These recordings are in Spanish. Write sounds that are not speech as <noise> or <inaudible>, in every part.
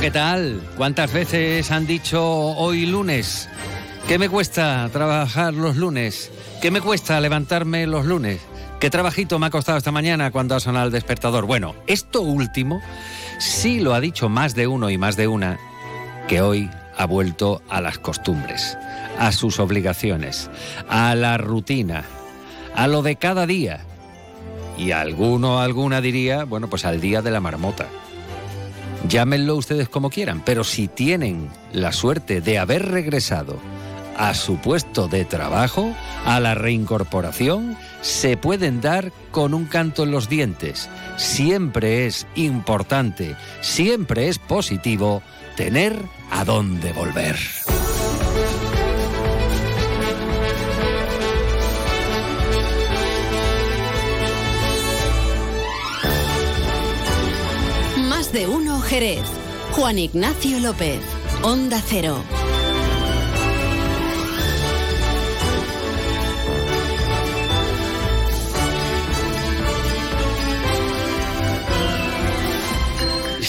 ¿qué tal? ¿Cuántas veces han dicho hoy lunes? ¿Qué me cuesta trabajar los lunes? ¿Qué me cuesta levantarme los lunes? ¿Qué trabajito me ha costado esta mañana cuando ha sonado el despertador? Bueno, esto último sí lo ha dicho más de uno y más de una, que hoy ha vuelto a las costumbres, a sus obligaciones, a la rutina, a lo de cada día. Y alguno alguna diría, bueno, pues al día de la marmota. Llámenlo ustedes como quieran, pero si tienen la suerte de haber regresado a su puesto de trabajo, a la reincorporación, se pueden dar con un canto en los dientes. Siempre es importante, siempre es positivo tener a dónde volver. Jerez. Juan Ignacio López. Onda Cero.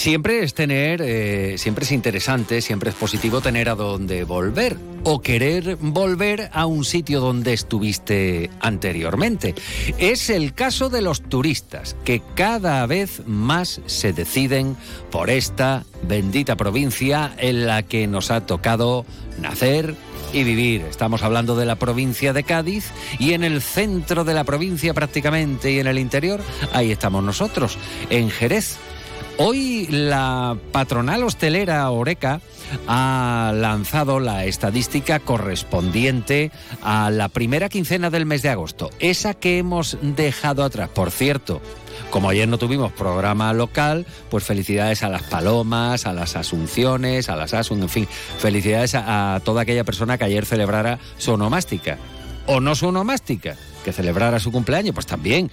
Siempre es tener, eh, siempre es interesante, siempre es positivo tener a dónde volver o querer volver a un sitio donde estuviste anteriormente. Es el caso de los turistas, que cada vez más se deciden por esta bendita provincia en la que nos ha tocado nacer y vivir. Estamos hablando de la provincia de Cádiz y en el centro de la provincia prácticamente y en el interior, ahí estamos nosotros, en Jerez. Hoy la patronal hostelera Oreca ha lanzado la estadística correspondiente a la primera quincena del mes de agosto, esa que hemos dejado atrás. Por cierto, como ayer no tuvimos programa local, pues felicidades a las palomas, a las asunciones, a las asun, en fin, felicidades a, a toda aquella persona que ayer celebrara su onomástica. O no su onomástica, que celebrara su cumpleaños, pues también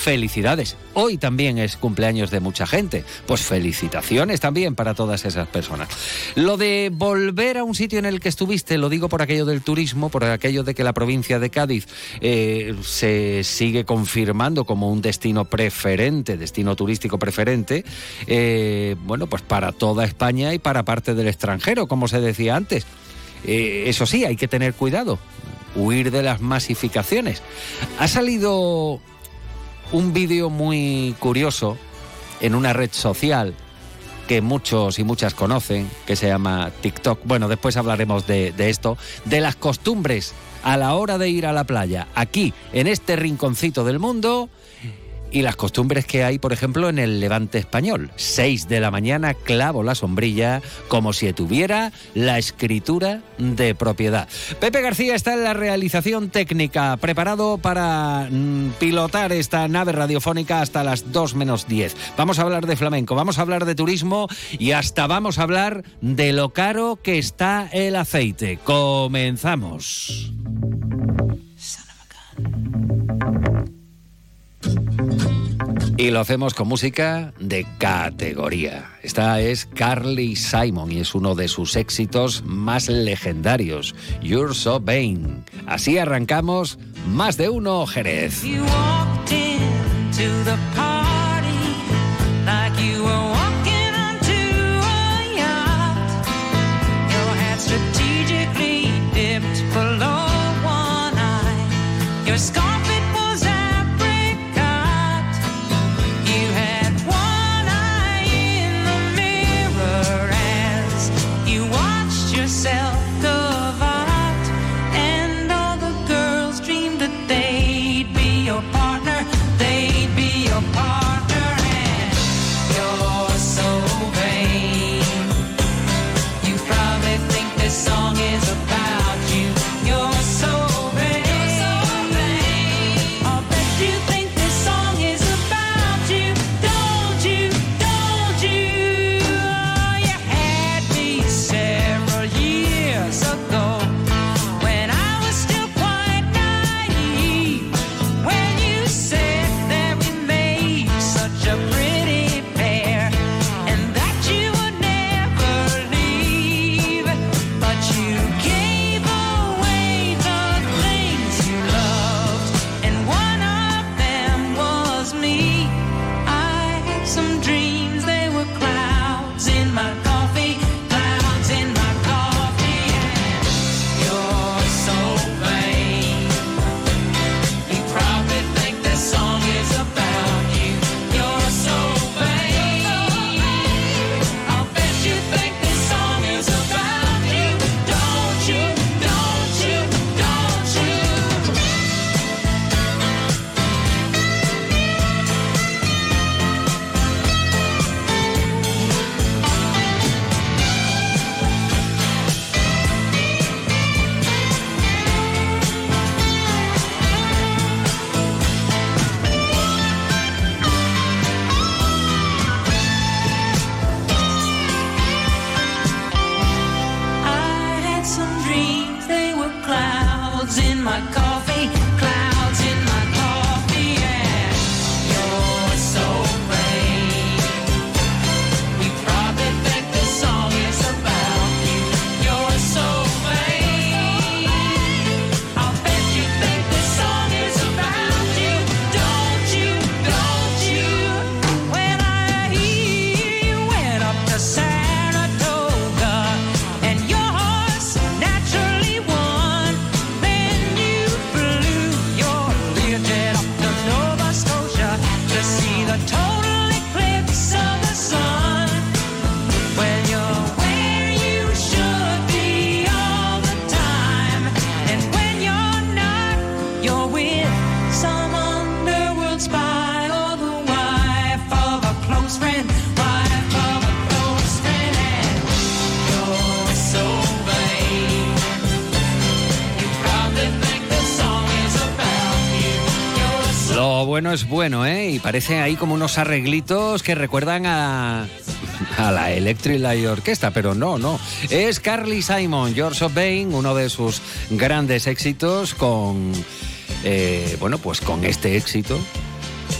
felicidades. Hoy también es cumpleaños de mucha gente. Pues felicitaciones también para todas esas personas. Lo de volver a un sitio en el que estuviste, lo digo por aquello del turismo, por aquello de que la provincia de Cádiz eh, se sigue confirmando como un destino preferente, destino turístico preferente, eh, bueno, pues para toda España y para parte del extranjero, como se decía antes. Eh, eso sí, hay que tener cuidado, huir de las masificaciones. Ha salido un vídeo muy curioso en una red social que muchos y muchas conocen, que se llama TikTok. Bueno, después hablaremos de, de, esto, de las costumbres a la hora de ir a la playa, aquí, en este rinconcito del mundo, y las costumbres que hay, por ejemplo, en el levante español. 6 de la mañana clavo la sombrilla como si tuviera la escritura de propiedad. Pepe García está en la realización técnica, preparado para mm, pilotar esta nave radiofónica hasta las 2 menos 10. Vamos a hablar de flamenco, vamos a hablar de turismo y hasta vamos a hablar de lo caro que está el aceite. Comenzamos. Y lo hacemos con música de categoría. Esta es Carly Simon y es uno de sus éxitos más legendarios, You're So Vain. Así arrancamos más de uno Jerez. Bueno es bueno, ¿eh? Y parece ahí como unos arreglitos que recuerdan a, a la Electric Light Orquesta, pero no, no. Es Carly Simon, George O'Bain, uno de sus grandes éxitos con, eh, bueno, pues con este éxito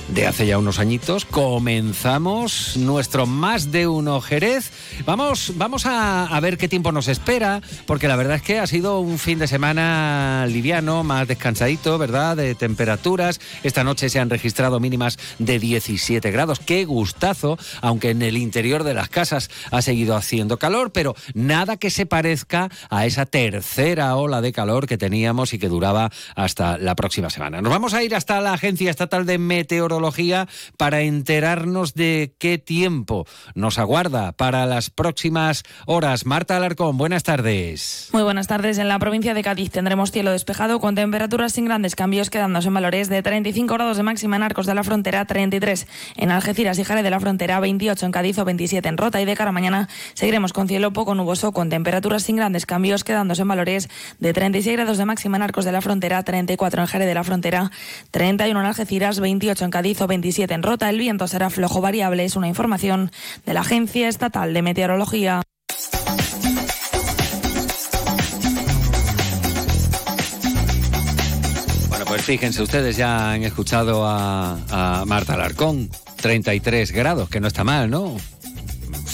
de hace ya unos añitos. Comenzamos nuestro más de uno Jerez. Vamos, vamos a, ver qué tiempo nos espera, porque la verdad es que ha sido un fin de semana liviano, más descansadito, ¿verdad? De temperaturas. Esta noche se han registrado mínimas de 17 grados. Qué gustazo, aunque en el interior de las casas ha seguido haciendo calor, pero nada que se parezca a esa tercera ola de calor que teníamos y que duraba hasta la próxima semana. Nos vamos a ir hasta la Agencia Estatal de Meteorología para enterarnos de qué tiempo nos aguarda para las próximas horas. Marta Alarcón, buenas tardes. Muy buenas tardes. En la provincia de Cádiz tendremos cielo despejado con temperaturas sin grandes cambios, quedándose en valores de 35 grados de máxima en Arcos de la Frontera, 33 en Algeciras y Jerez de la Frontera, 28 en Cádiz o 27 en Rota. Y de cara a mañana seguiremos con cielo poco nuboso con temperaturas sin grandes cambios, quedándose en valores de 36 grados de máxima en Arcos de la Frontera, 34 en Jerez de la Frontera, 31 en Algeciras, 28 en Cádiz 27 en Rota. El viento será flojo variable. Es una información de la Agencia Estatal de Meteorología. Bueno, pues fíjense, ustedes ya han escuchado a, a Marta Alarcón. 33 grados, que no está mal, ¿no?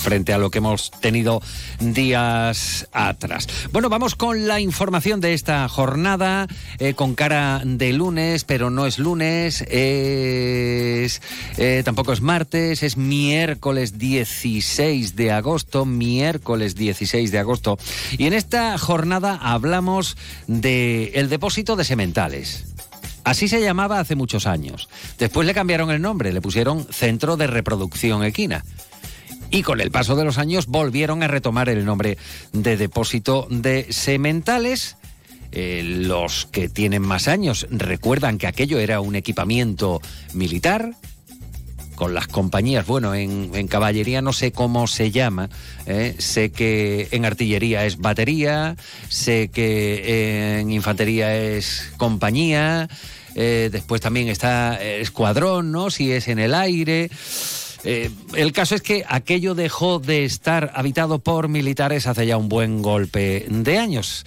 Frente a lo que hemos tenido días atrás. Bueno, vamos con la información de esta jornada, eh, con cara de lunes, pero no es lunes, es, eh, tampoco es martes, es miércoles 16 de agosto, miércoles 16 de agosto. Y en esta jornada hablamos del el depósito de sementales. Así se llamaba hace muchos años. Después le cambiaron el nombre, le pusieron Centro de Reproducción Equina y con el paso de los años volvieron a retomar el nombre de depósito de sementales. Eh, los que tienen más años recuerdan que aquello era un equipamiento militar, con las compañías, bueno, en, caballería no sé cómo se llama, eh, sé que en artillería es batería, sé que en infantería es compañía, eh, después también está escuadrón, ¿no? Si es en el aire. Eh, el caso es que aquello dejó de estar habitado por militares hace ya un buen golpe de años.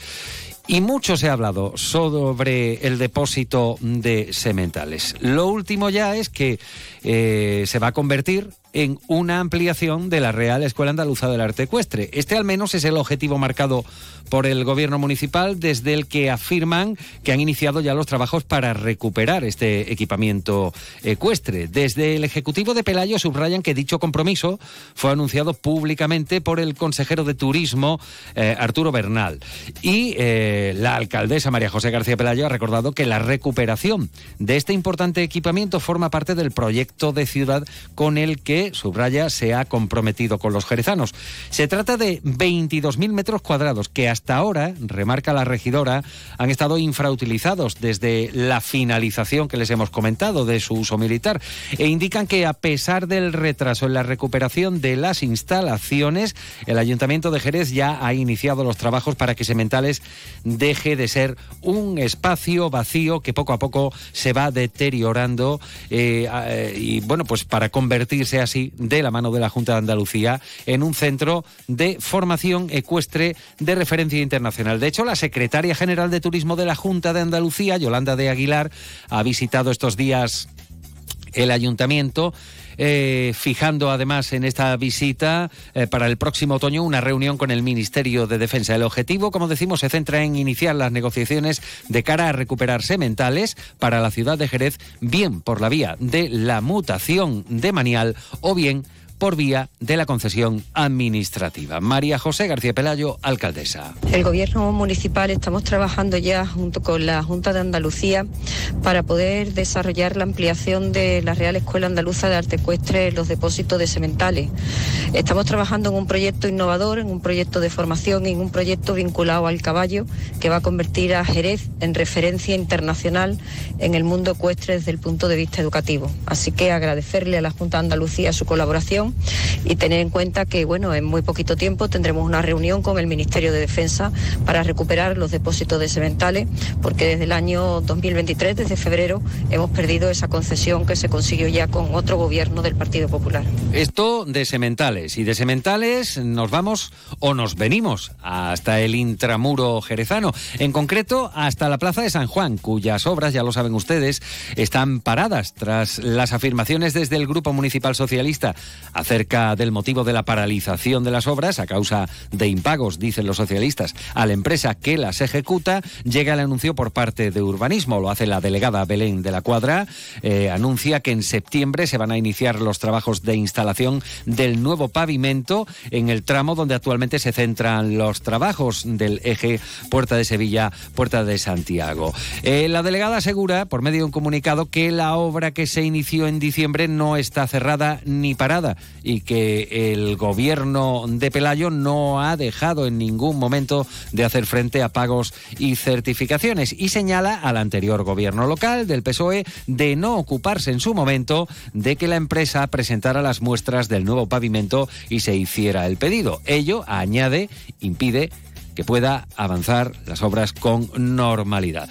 Y mucho se ha hablado sobre el depósito de sementales. Lo último ya es que eh, se va a convertir en una ampliación de la Real Escuela Andaluza del Arte Ecuestre. Este al menos es el objetivo marcado por el gobierno municipal desde el que afirman que han iniciado ya los trabajos para recuperar este equipamiento ecuestre. Desde el Ejecutivo de Pelayo subrayan que dicho compromiso fue anunciado públicamente por el consejero de Turismo eh, Arturo Bernal y eh, la alcaldesa María José García Pelayo ha recordado que la recuperación de este importante equipamiento forma parte del proyecto de ciudad con el que subraya, se ha comprometido con los jerezanos. Se trata de 22.000 metros cuadrados que hasta ahora, remarca la regidora, han estado infrautilizados desde la finalización que les hemos comentado de su uso militar e indican que a pesar del retraso en la recuperación de las instalaciones, el Ayuntamiento de Jerez ya ha iniciado los trabajos para que Sementales deje de ser un espacio vacío que poco a poco se va deteriorando eh, eh, y bueno, pues para convertirse así así, de la mano de la Junta de Andalucía, en un centro de formación ecuestre de referencia internacional. De hecho, la secretaria general de Turismo de la Junta de Andalucía, Yolanda de Aguilar, ha visitado estos días el ayuntamiento eh, fijando además en esta visita eh, para el próximo otoño una reunión con el Ministerio de Defensa. El objetivo, como decimos, se centra en iniciar las negociaciones de cara a recuperar sementales para la ciudad de Jerez, bien por la vía de la mutación de manial o bien por vía de la concesión administrativa. María José García Pelayo, alcaldesa. El Gobierno municipal estamos trabajando ya junto con la Junta de Andalucía para poder desarrollar la ampliación de la Real Escuela Andaluza de Arte Ecuestre los depósitos de sementales. Estamos trabajando en un proyecto innovador, en un proyecto de formación, en un proyecto vinculado al caballo que va a convertir a Jerez en referencia internacional en el mundo ecuestre desde el punto de vista educativo. Así que agradecerle a la Junta de Andalucía su colaboración y tener en cuenta que, bueno, en muy poquito tiempo tendremos una reunión con el Ministerio de Defensa para recuperar los depósitos de sementales, porque desde el año 2023, desde febrero, hemos perdido esa concesión que se consiguió ya con otro gobierno del Partido Popular. Esto de sementales y de sementales nos vamos o nos venimos hasta el intramuro jerezano, en concreto hasta la Plaza de San Juan, cuyas obras, ya lo saben ustedes, están paradas tras las afirmaciones desde el Grupo Municipal Socialista acerca del motivo de la paralización de las obras a causa de impagos, dicen los socialistas, a la empresa que las ejecuta, llega el anuncio por parte de Urbanismo, lo hace la delegada Belén de la Cuadra, eh, anuncia que en septiembre se van a iniciar los trabajos de instalación del nuevo pavimento en el tramo donde actualmente se centran los trabajos del eje Puerta de Sevilla, Puerta de Santiago. Eh, la delegada asegura, por medio de un comunicado, que la obra que se inició en diciembre no está cerrada ni parada y que el gobierno de Pelayo no ha dejado en ningún momento de hacer frente a pagos y certificaciones y señala al anterior gobierno local del PSOE de no ocuparse en su momento de que la empresa presentara las muestras del nuevo pavimento y se hiciera el pedido. Ello, añade, impide que pueda avanzar las obras con normalidad.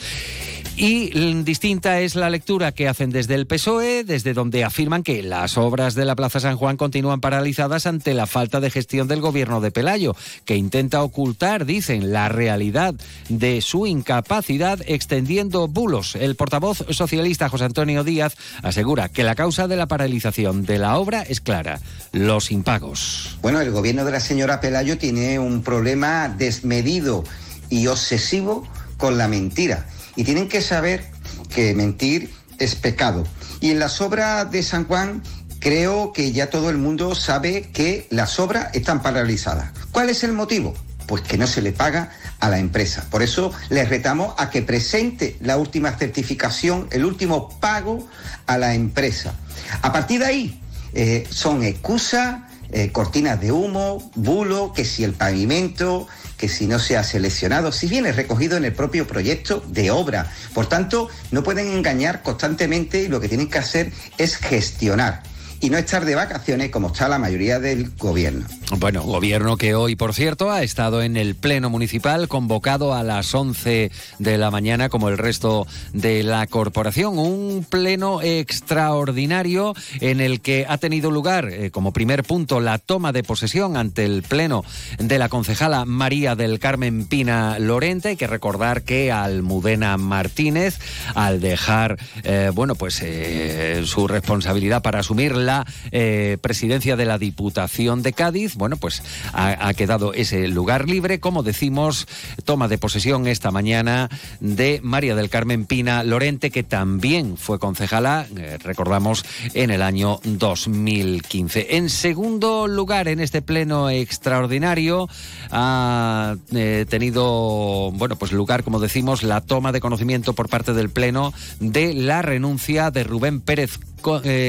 Y distinta es la lectura que hacen desde el PSOE, desde donde afirman que las obras de la Plaza San Juan continúan paralizadas ante la falta de gestión del gobierno de Pelayo, que intenta ocultar, dicen, la realidad de su incapacidad extendiendo bulos. El portavoz socialista José Antonio Díaz asegura que la causa de la paralización de la obra es clara, los impagos. Bueno, el gobierno de la señora Pelayo tiene un problema desmedido y obsesivo con la mentira y tienen que saber que mentir es pecado. Y en las obras de San Juan creo que ya todo el mundo sabe que las obras están paralizadas. ¿Cuál es el motivo? Pues que no se le paga a la empresa. Por eso les retamos a que presente la última certificación, el último pago a la empresa. A partir de ahí eh, son excusas, eh, cortinas de humo, bulo, que si el pavimento, que si no se ha seleccionado, si viene recogido en el propio proyecto de obra. Por tanto, no pueden engañar constantemente y lo que tienen que hacer es gestionar y no estar de vacaciones como está la mayoría del gobierno. Bueno, gobierno que hoy, por cierto, ha estado en el Pleno Municipal convocado a las 11 de la mañana como el resto de la corporación. Un pleno extraordinario en el que ha tenido lugar eh, como primer punto la toma de posesión ante el Pleno de la concejala María del Carmen Pina Lorente. Hay que recordar que Almudena Martínez, al dejar, eh, bueno, pues eh, su responsabilidad para asumir la eh, presidencia de la Diputación de Cádiz. Bueno, pues ha, quedado ese lugar libre. Como decimos, toma de posesión esta mañana de María del Carmen Pina Lorente, que también fue concejala, eh, recordamos, en el año 2015. En segundo lugar, en este pleno extraordinario, ha eh, tenido, bueno, pues lugar, como decimos, la toma de conocimiento por parte del pleno de la renuncia de Rubén Pérez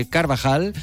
Carvajal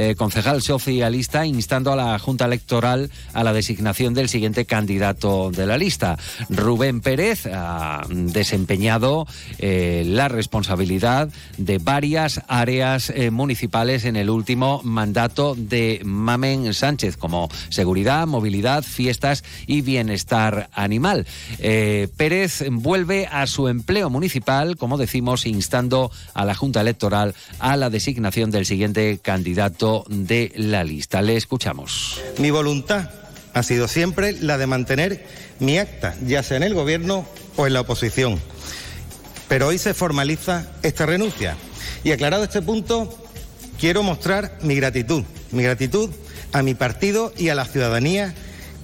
eh, concejal socialista instando a la Junta Electoral a la designación del siguiente candidato de la lista. Rubén Pérez ha desempeñado eh, la responsabilidad de varias áreas eh, municipales en el último mandato de Mamen Sánchez, como seguridad, movilidad, fiestas y bienestar animal. Pérez vuelve a su empleo municipal, como decimos, instando a la Junta Electoral a la designación designación del siguiente candidato de la lista. Le escuchamos. Mi voluntad ha sido siempre la de mantener mi acta, ya sea en el Gobierno o en la oposición. Pero hoy se formaliza esta renuncia. Y aclarado este punto, quiero mostrar mi gratitud, mi gratitud a mi partido y a la ciudadanía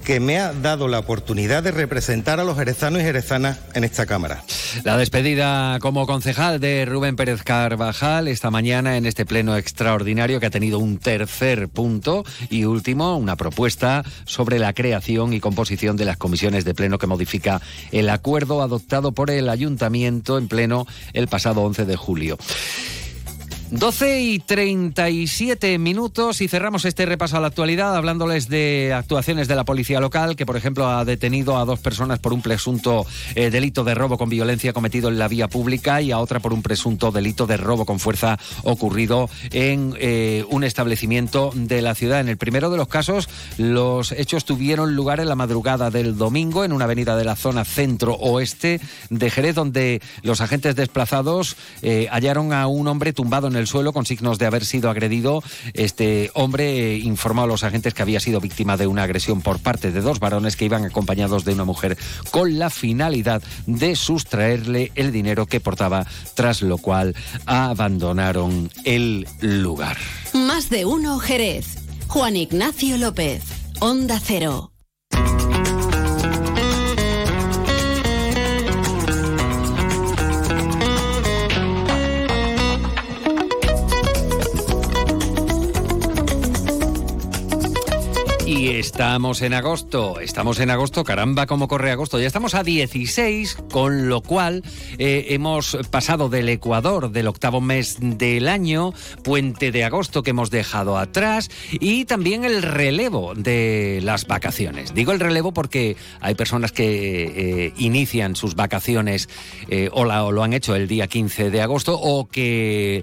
que me ha dado la oportunidad de representar a los jerezanos y jerezanas en esta Cámara. La despedida como concejal de Rubén Pérez Carvajal esta mañana en este pleno extraordinario que ha tenido un tercer punto y último, una propuesta sobre la creación y composición de las comisiones de pleno que modifica el acuerdo adoptado por el ayuntamiento en pleno el pasado 11 de julio. 12 y 37 minutos y cerramos este repaso a la actualidad hablándoles de actuaciones de la policía local que, por ejemplo, ha detenido a dos personas por un presunto eh, delito de robo con violencia cometido en la vía pública y a otra por un presunto delito de robo con fuerza ocurrido en eh, un establecimiento de la ciudad. En el primero de los casos, los hechos tuvieron lugar en la madrugada del domingo en una avenida de la zona centro-oeste de Jerez, donde los agentes desplazados eh, hallaron a un hombre tumbado en el suelo con signos de haber sido agredido. Este hombre informó a los agentes que había sido víctima de una agresión por parte de dos varones que iban acompañados de una mujer con la finalidad de sustraerle el dinero que portaba, tras lo cual abandonaron el lugar. Más de uno Jerez. Juan Ignacio López. Onda Cero. Y estamos en agosto, estamos en agosto, caramba, cómo corre agosto. Ya estamos a 16, con lo cual eh, hemos pasado del Ecuador, del octavo mes del año, puente de agosto que hemos dejado atrás y también el relevo de las vacaciones. Digo el relevo porque hay personas que eh, inician sus vacaciones eh, o, la- o lo han hecho el día 15 de agosto o que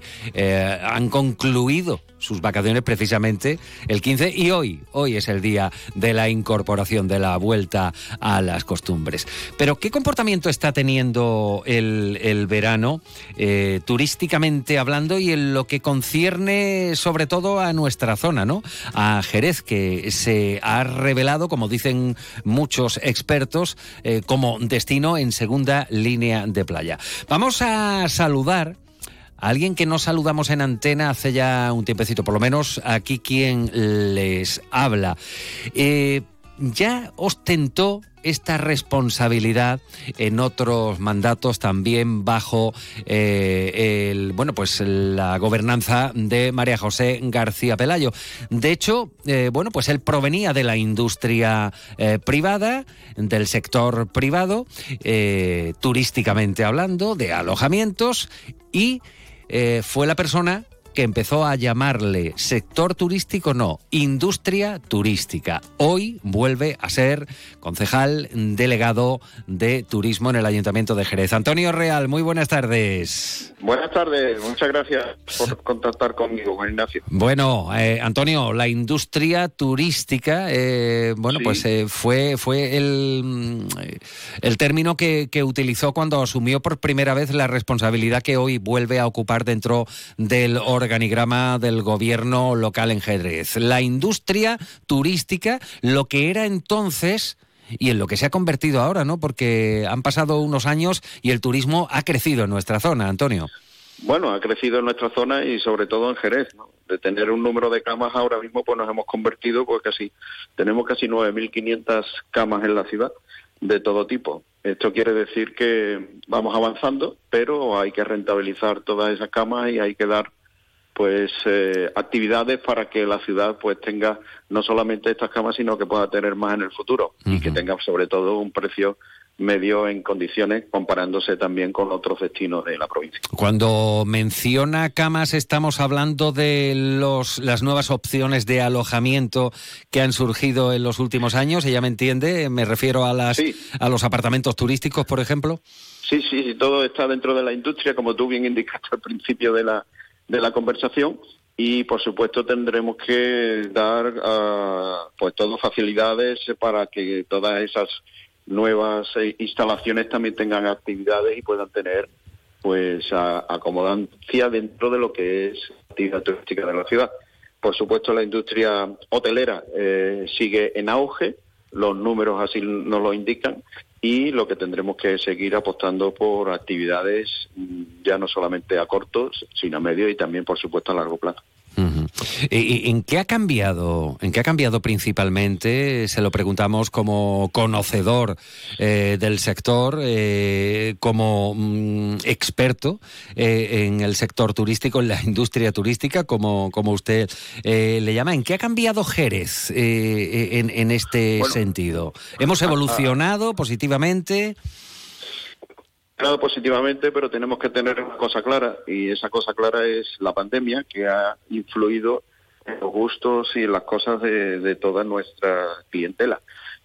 han concluido sus vacaciones precisamente el 15 y hoy, hoy es el día de la incorporación, de la vuelta a las costumbres. Pero ¿qué comportamiento está teniendo el, el verano eh, turísticamente hablando y en lo que concierne sobre todo a nuestra zona, ¿no? A Jerez, que se ha revelado, como dicen muchos expertos, eh, como destino en segunda línea de playa. Vamos a saludar Alguien que no saludamos en antena hace ya un tiempecito, por lo menos aquí quien les habla. Eh, ya ostentó esta responsabilidad en otros mandatos también bajo eh, el bueno pues la gobernanza de María José García Pelayo. De hecho, eh, bueno pues él provenía de la industria privada, del sector privado, turísticamente hablando, de alojamientos y eh, fue la persona que empezó a llamarle sector turístico, no, industria turística. Hoy vuelve a ser concejal delegado de turismo en el Ayuntamiento de Jerez. Antonio Real, muy buenas tardes. Buenas tardes, muchas gracias por contactar conmigo, Juan Ignacio. Bueno, eh, Antonio, la industria turística, eh, bueno, Sí. pues eh, fue, fue el, mm, el término que, que utilizó cuando asumió por primera vez la responsabilidad que hoy vuelve a ocupar dentro del organigrama del gobierno local en Jerez. La industria turística, lo que era entonces y en lo que se ha convertido ahora, ¿no? Porque han pasado unos años y el turismo ha crecido en nuestra zona, Antonio. Bueno, ha crecido en nuestra zona y sobre todo en Jerez, ¿no? De tener un número de camas ahora mismo, pues nos hemos convertido, pues casi, tenemos casi 9.500 camas en la ciudad de todo tipo. Esto quiere decir que vamos avanzando, pero hay que rentabilizar todas esas camas y hay que dar pues eh, actividades para que la ciudad pues tenga no solamente estas camas sino que pueda tener más en el futuro y que tenga sobre todo un precio medio en condiciones comparándose también con otros destinos de la provincia. Cuando menciona camas, estamos hablando de los, las nuevas opciones de alojamiento que han surgido en los últimos años. Ella me entiende, me refiero a, las, Sí. a los apartamentos turísticos, por ejemplo. Sí, sí, sí, todo está dentro de la industria, como tú bien indicaste al principio de la, de la conversación. Y por supuesto tendremos que dar ah, pues todas facilidades para que todas esas nuevas eh, instalaciones también tengan actividades y puedan tener pues acomodancia dentro de lo que es actividad turística de la ciudad. Por supuesto, la industria hotelera eh, sigue en auge, los números así nos lo indican, y lo que tendremos que seguir apostando por actividades mm, ya no solamente a cortos, sino a medio y también, por supuesto, a largo plazo. ¿En qué ha cambiado? ¿En qué ha cambiado principalmente? Se lo preguntamos como conocedor eh, del sector, eh, como mm, experto eh, en el sector turístico, en la industria turística, como, como usted le llama. ¿En qué ha cambiado Jerez en, este sentido? ¿Hemos evolucionado positivamente? Positivamente, pero tenemos que tener una cosa clara, y esa cosa clara es la pandemia, que ha influido en los gustos y en las cosas de, toda nuestra clientela.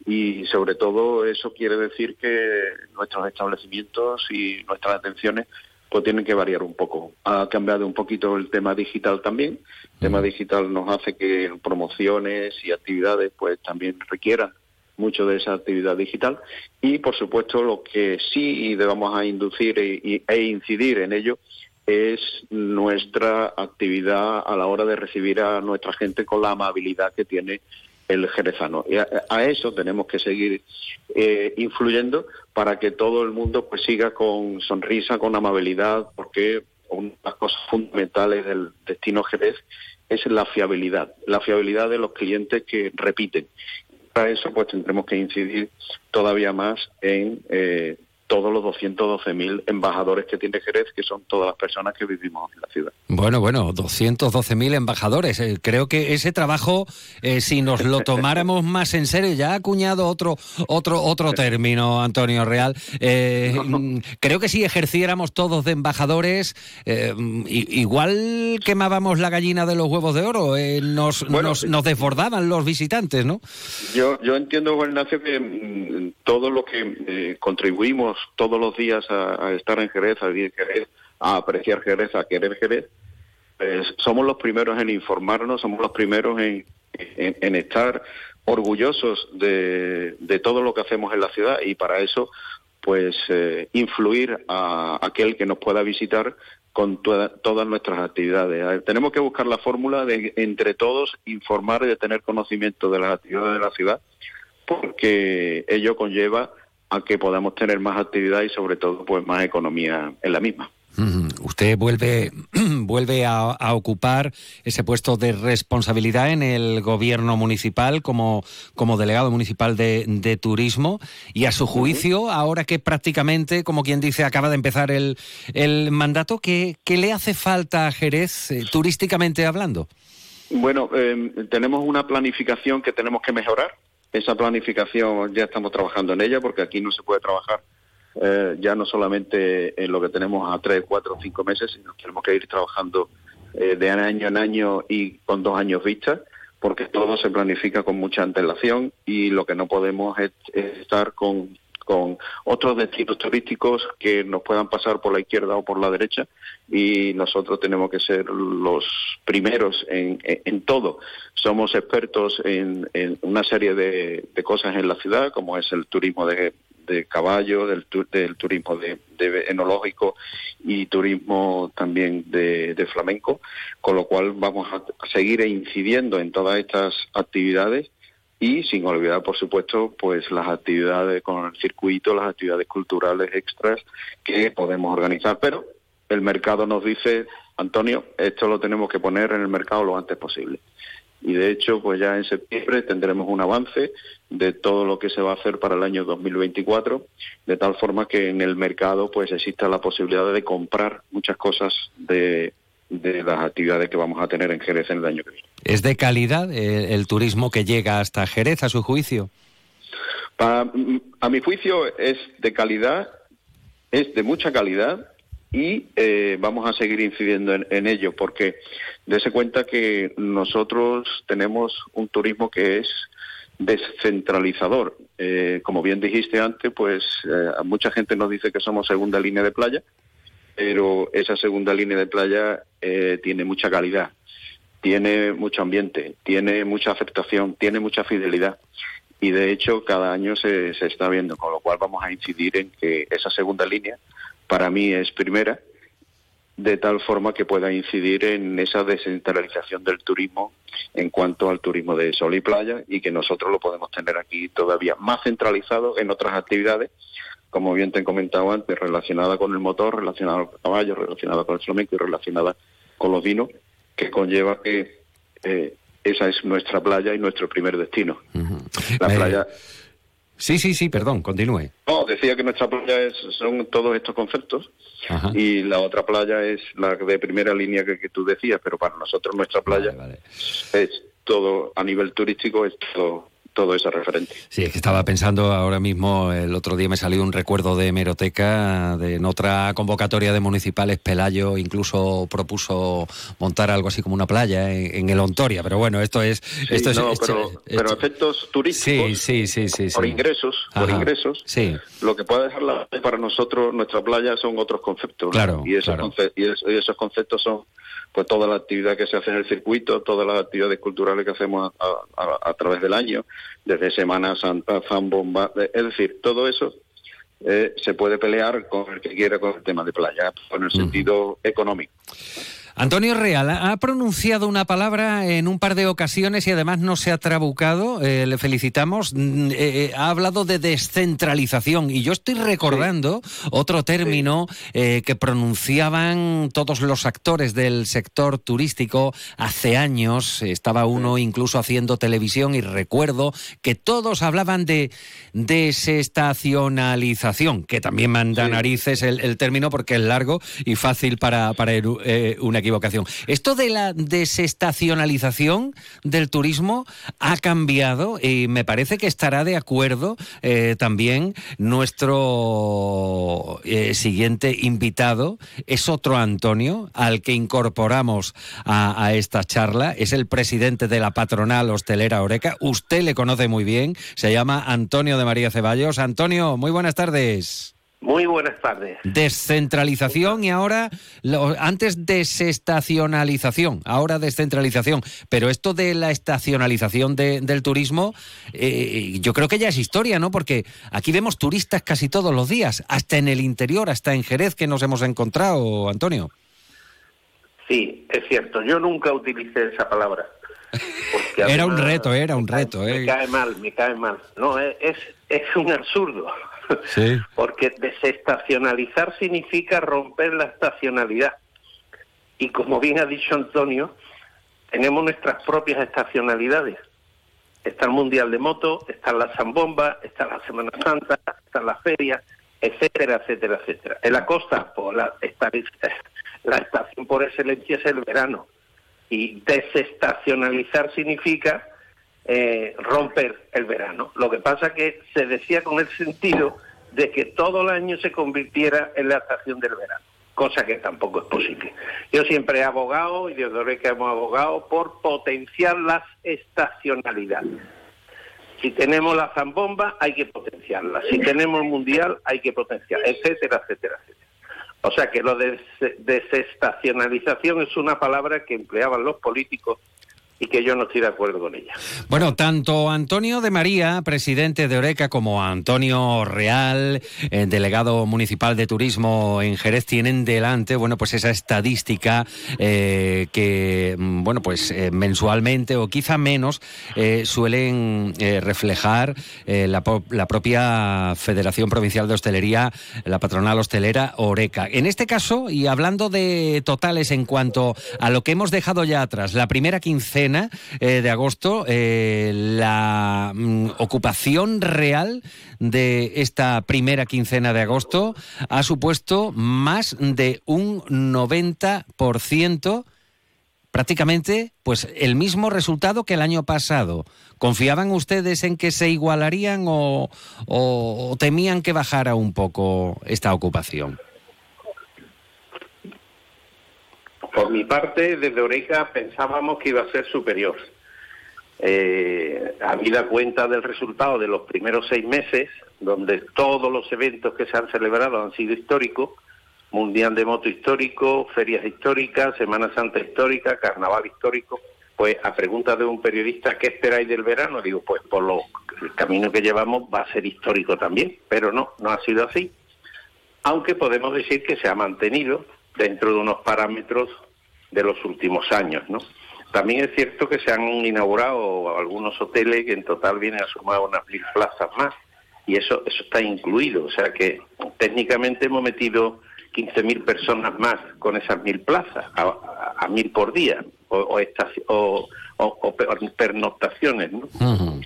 Y sobre todo eso quiere decir que nuestros establecimientos y nuestras atenciones pues tienen que variar un poco. Ha cambiado un poquito el tema digital también. El tema digital nos hace que promociones y actividades pues también requieran mucho de esa actividad digital y por supuesto lo que sí debamos a inducir e, e, incidir en ello es nuestra actividad a la hora de recibir a nuestra gente con la amabilidad que tiene el jerezano. Y a, eso tenemos que seguir eh, influyendo para que todo el mundo pues siga con sonrisa, con amabilidad, porque una de las cosas fundamentales del destino Jerez es la fiabilidad, la fiabilidad de los clientes que repiten para eso pues tendremos que incidir todavía más en eh, todos los 212.000 embajadores que tiene Jerez, que son todas las personas que vivimos en la ciudad. Bueno, bueno, 212.000 embajadores. Eh, creo que ese trabajo, eh, si nos lo <laughs> tomáramos más en serio, ya ha acuñado otro, otro, otro término, Antonio Real. Eh, mm, creo que si ejerciéramos todos de embajadores, igual quemábamos la gallina de los huevos de oro, nos, nos, desbordaban los visitantes, ¿no? Yo, yo entiendo, Ignacio, que mm, todo lo que contribuimos todos los días a, estar en Jerez, a vivir a apreciar Jerez, a querer Jerez, pues somos los primeros en informarnos, somos los primeros en, en, estar orgullosos de, de, todo lo que hacemos en la ciudad y para eso pues eh, influir a aquel que nos pueda visitar con todas nuestras actividades. Tenemos que buscar la fórmula de entre todos informar y de tener conocimiento de las actividades de la ciudad porque ello conlleva a que podamos tener más actividad y sobre todo pues más economía en la misma. Usted vuelve, <clears throat> vuelve a, ocupar ese puesto de responsabilidad en el gobierno municipal como, como delegado municipal de, turismo y a su juicio, ahora que prácticamente, como quien dice, acaba de empezar el, el mandato, ¿qué, ¿qué, le hace falta a Jerez eh, turísticamente hablando? Bueno, eh, tenemos una planificación que tenemos que mejorar esa planificación ya estamos trabajando en ella porque aquí no se puede trabajar eh, ya no solamente en lo que tenemos a tres, cuatro cinco meses, sino que tenemos que ir trabajando eh, de año en año y con dos años vistas porque todo se planifica con mucha antelación y lo que no podemos es estar con con otros destinos turísticos que nos puedan pasar por la izquierda o por la derecha y nosotros tenemos que ser los primeros en, en, todo. Somos expertos en, en una serie de, de, cosas en la ciudad, como es el turismo de, de caballo, del, del turismo de, enológico y turismo también de flamenco, con lo cual vamos a seguir incidiendo en todas estas actividades y sin olvidar, por supuesto, pues las actividades con el circuito, las actividades culturales extras que podemos organizar. Pero el mercado nos dice, Antonio, esto lo tenemos que poner en el mercado lo antes posible. Y de hecho, pues ya en septiembre tendremos un avance de todo lo que se va a hacer para el año 2024, de tal forma que en el mercado pues exista la posibilidad de comprar muchas cosas de de las actividades que vamos a tener en Jerez en el año que viene. ¿Es de calidad el, turismo que llega hasta Jerez, a su juicio? a mi juicio es de calidad, es de mucha calidad y eh, vamos a seguir incidiendo en, ello porque dése cuenta que nosotros tenemos un turismo que es descentralizador. Eh, como bien dijiste antes, pues eh, mucha gente nos dice que somos segunda línea de playa, pero esa segunda línea de playa eh, tiene mucha calidad, tiene mucho ambiente, tiene mucha aceptación, tiene mucha fidelidad. Y de hecho cada año se, está viendo, con lo cual vamos a incidir en que esa segunda línea para mí es primera, de tal forma que pueda incidir en esa descentralización del turismo en cuanto al turismo de sol y playa y que nosotros lo podemos tener aquí todavía más centralizado en otras actividades, como bien te he comentado antes, relacionada con el motor, relacionada con el caballo, relacionada con el flamenco y relacionada con los vinos, que conlleva que eh, esa es nuestra playa y nuestro primer destino. La playa Sí, sí, sí, perdón, continúe. No, decía que nuestra playa es, son todos estos conceptos y la otra playa es la de primera línea que, tú decías, pero para nosotros nuestra playa es todo, a nivel turístico, es todo todo ese referente. Sí, es que estaba pensando ahora mismo, el otro día me salió un recuerdo de hemeroteca, de en otra convocatoria de municipales, Pelayo incluso propuso montar algo así como una playa en, el Ontoria, pero bueno, esto es... esto no, pero, efectos turísticos, sí, sí, sí, por ingresos, por ingresos, sí. lo que puede dejar la, para nosotros, nuestra playa, son otros conceptos. Claro, y, esos y esos conceptos son pues toda la actividad que se hace en el circuito, todas las actividades culturales que hacemos a, través del año, desde Semana Santa, Zambomba, es decir, todo eso eh, se puede pelear con el que quiera con el tema de playa, en el sentido económico. Antonio Real ha pronunciado una palabra en un par de ocasiones y además no se ha trabucado. Eh, le felicitamos. Mm, eh, eh, ha hablado de descentralización y yo estoy recordando otro término que pronunciaban todos los actores del sector turístico hace años. Estaba uno incluso haciendo televisión y recuerdo que todos hablaban de desestacionalización, que también manda narices el, término porque es largo y fácil para, para una equivocación. Esto de la desestacionalización del turismo ha cambiado y me parece que estará de acuerdo eh, también nuestro eh, siguiente invitado. Es otro Antonio al que incorporamos a, a esta charla. Es el presidente de la patronal hostelera Oreca. Usted le conoce muy bien. Se llama Antonio de María Ceballos. Antonio, muy buenas tardes. Muy buenas tardes. Descentralización y ahora, antes desestacionalización, ahora descentralización. Pero esto de la estacionalización del turismo, eh, yo creo que ya es historia, ¿no? Porque aquí vemos turistas casi todos los días, hasta en el interior, hasta en Jerez que nos hemos encontrado, Antonio. Sí, es cierto. Yo nunca utilicé esa palabra. era un reto, era un reto. Me, eh. cae mal, me cae mal. No, es, es un absurdo. <laughs> Porque desestacionalizar significa romper la estacionalidad. Y como bien ha dicho Antonio, tenemos nuestras propias estacionalidades. Está el Mundial de Moto, está la Zambomba, está la Semana Santa, está la feria, etcétera, etcétera, etcétera. En la costa, pues, la, <laughs> la estación por excelencia es el verano. Y desestacionalizar significa eh, romper el verano. Lo que pasa que se decía con el sentido de que todo el año se convirtiera en la estación del verano, cosa que tampoco es posible. Yo siempre he abogado, y desde que hemos abogado, por potenciar las estacionalidades. Si tenemos la zambomba, hay que potenciarla. Si tenemos el mundial, hay que potenciarla, etcétera, etcétera, etcétera. O sea que lo de desestacionalización es una palabra que empleaban los políticos y que yo no estoy de acuerdo con ella. Bueno, tanto Antonio de María, presidente de Oreca, como Antonio Real, eh, delegado municipal de turismo en Jerez, tienen delante, bueno, pues esa estadística eh, que, mm, bueno, pues eh, mensualmente o quizá menos suelen reflejar la, la, propia Federación Provincial de Hostelería, la patronal hostelera Oreca. En este caso, y hablando de totales en cuanto a lo que hemos dejado ya atrás, la primera quincena eh, de agosto, eh, la mm, ocupación real de esta primera quincena de agosto ha supuesto más de un 90% prácticamente pues el mismo resultado que el año pasado. ¿Confiaban ustedes en que se igualarían o, o temían que bajara un poco esta ocupación? Por mi parte, desde Oreca pensábamos que iba a ser superior. Eh, habida cuenta del resultado de los primeros seis meses, donde todos los eventos que se han celebrado han sido históricos, Mundial de Moto histórico, ferias históricas, Semana Santa histórica, Carnaval histórico, pues a pregunta de un periodista, ¿qué esperáis del verano? Digo, pues por lo, el camino que llevamos va a ser histórico también, pero no, no ha sido así aunque podemos decir que se ha mantenido dentro de unos parámetros de los últimos años, ¿no? También es cierto que se han inaugurado algunos hoteles que en total vienen a sumar unas mil plazas más y eso eso está incluido, o sea que técnicamente hemos metido 15.000 personas más con esas mil plazas, a, mil por día, o, o, o, pernoctaciones. ¿no?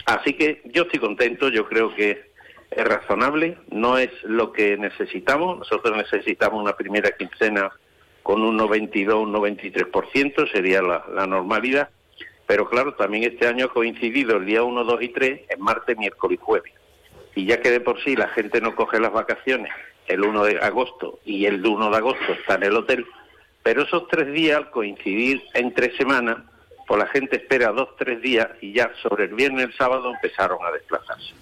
Así que yo estoy contento, yo creo que es razonable, no es lo que necesitamos, nosotros necesitamos una primera quincena con un 92, un 93%, sería la, la normalidad, pero claro, también este año ha coincidido el día 1, 2 y 3 en martes, miércoles y jueves. Y ya que de por sí la gente no coge las vacaciones el 1 de agosto y el 1 de agosto está en el hotel, pero esos tres días, al coincidir en tres semanas, pues la gente espera dos, tres días y ya sobre el viernes y el sábado empezaron a desplazarse.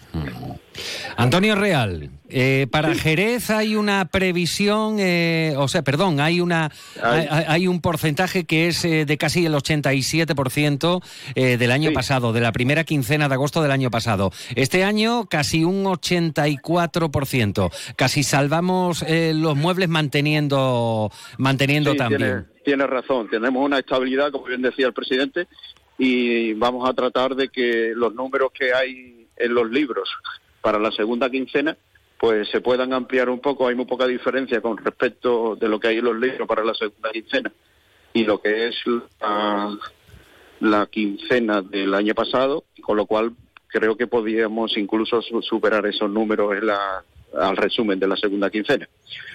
Antonio Real, eh, para Jerez hay una previsión, eh, o sea, perdón, hay una hay, un porcentaje que es eh, de casi el 87% del año pasado, de la primera quincena de agosto del año pasado. Este año casi un 84%. Casi salvamos los muebles manteniendo manteniendo también. Tiene, razón, tenemos una estabilidad, como bien decía el presidente, y vamos a tratar de que los números que hay en los libros para la segunda quincena, pues se puedan ampliar un poco. Hay muy poca diferencia con respecto de lo que hay en los libros para la segunda quincena y lo que es la, quincena del año pasado, con lo cual creo que podríamos incluso superar esos números en la, al resumen de la segunda quincena.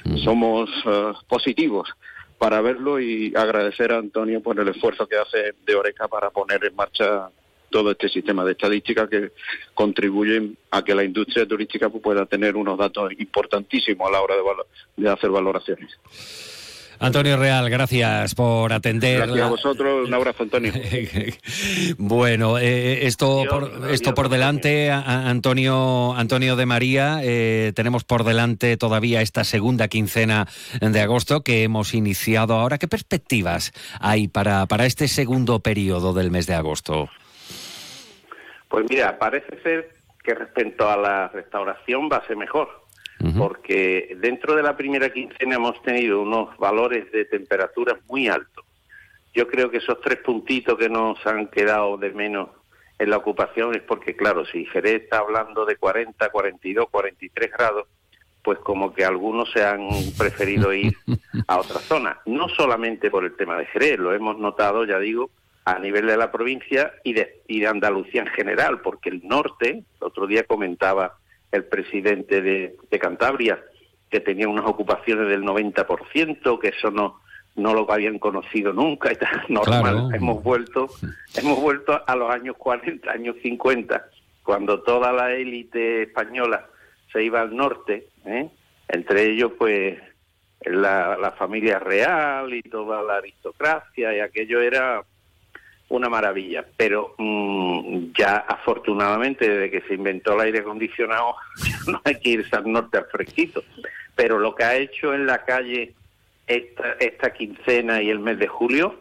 Mm. Somos eh, positivos para verlo y agradecer a Antonio por el esfuerzo que hace de Oreca para poner en marcha todo este sistema de estadística que contribuyen a que la industria turística pues, pueda tener unos datos importantísimos a la hora de, de hacer valoraciones. Antonio Real, gracias por atender. Gracias a vosotros, un abrazo, Antonio. <laughs> bueno, eh, esto, por, esto por delante, Antonio, Antonio de María, eh, tenemos por delante todavía esta segunda quincena de agosto que hemos iniciado ahora. ¿Qué perspectivas hay para, para este segundo periodo del mes de agosto? Pues mira, parece ser que respecto a la restauración va a ser mejor, porque dentro de la primera quincena hemos tenido unos valores de temperatura muy altos. Yo creo que esos tres puntitos que nos han quedado de menos en la ocupación es porque, claro, si Jerez está hablando de 40, 42, 43 grados, pues como que algunos se han preferido ir <laughs> a otra zona. No solamente por el tema de Jerez, lo hemos notado, ya digo, a nivel de la provincia y de, y de Andalucía en general, porque el norte, el otro día comentaba el presidente de, Cantabria, que tenía unas ocupaciones del 90%, que eso no, no lo habían conocido nunca, y <laughs> normal. Hemos vuelto, <laughs> hemos vuelto a los años 40, años 50, cuando toda la élite española se iba al norte, ¿eh? entre ellos pues la, la familia real y toda la aristocracia, y aquello era una maravilla. Pero mm, ya afortunadamente desde que se inventó el aire acondicionado <laughs> no hay que irse al norte al fresquito. Pero lo que ha hecho en la calle esta, esta quincena y el mes de julio,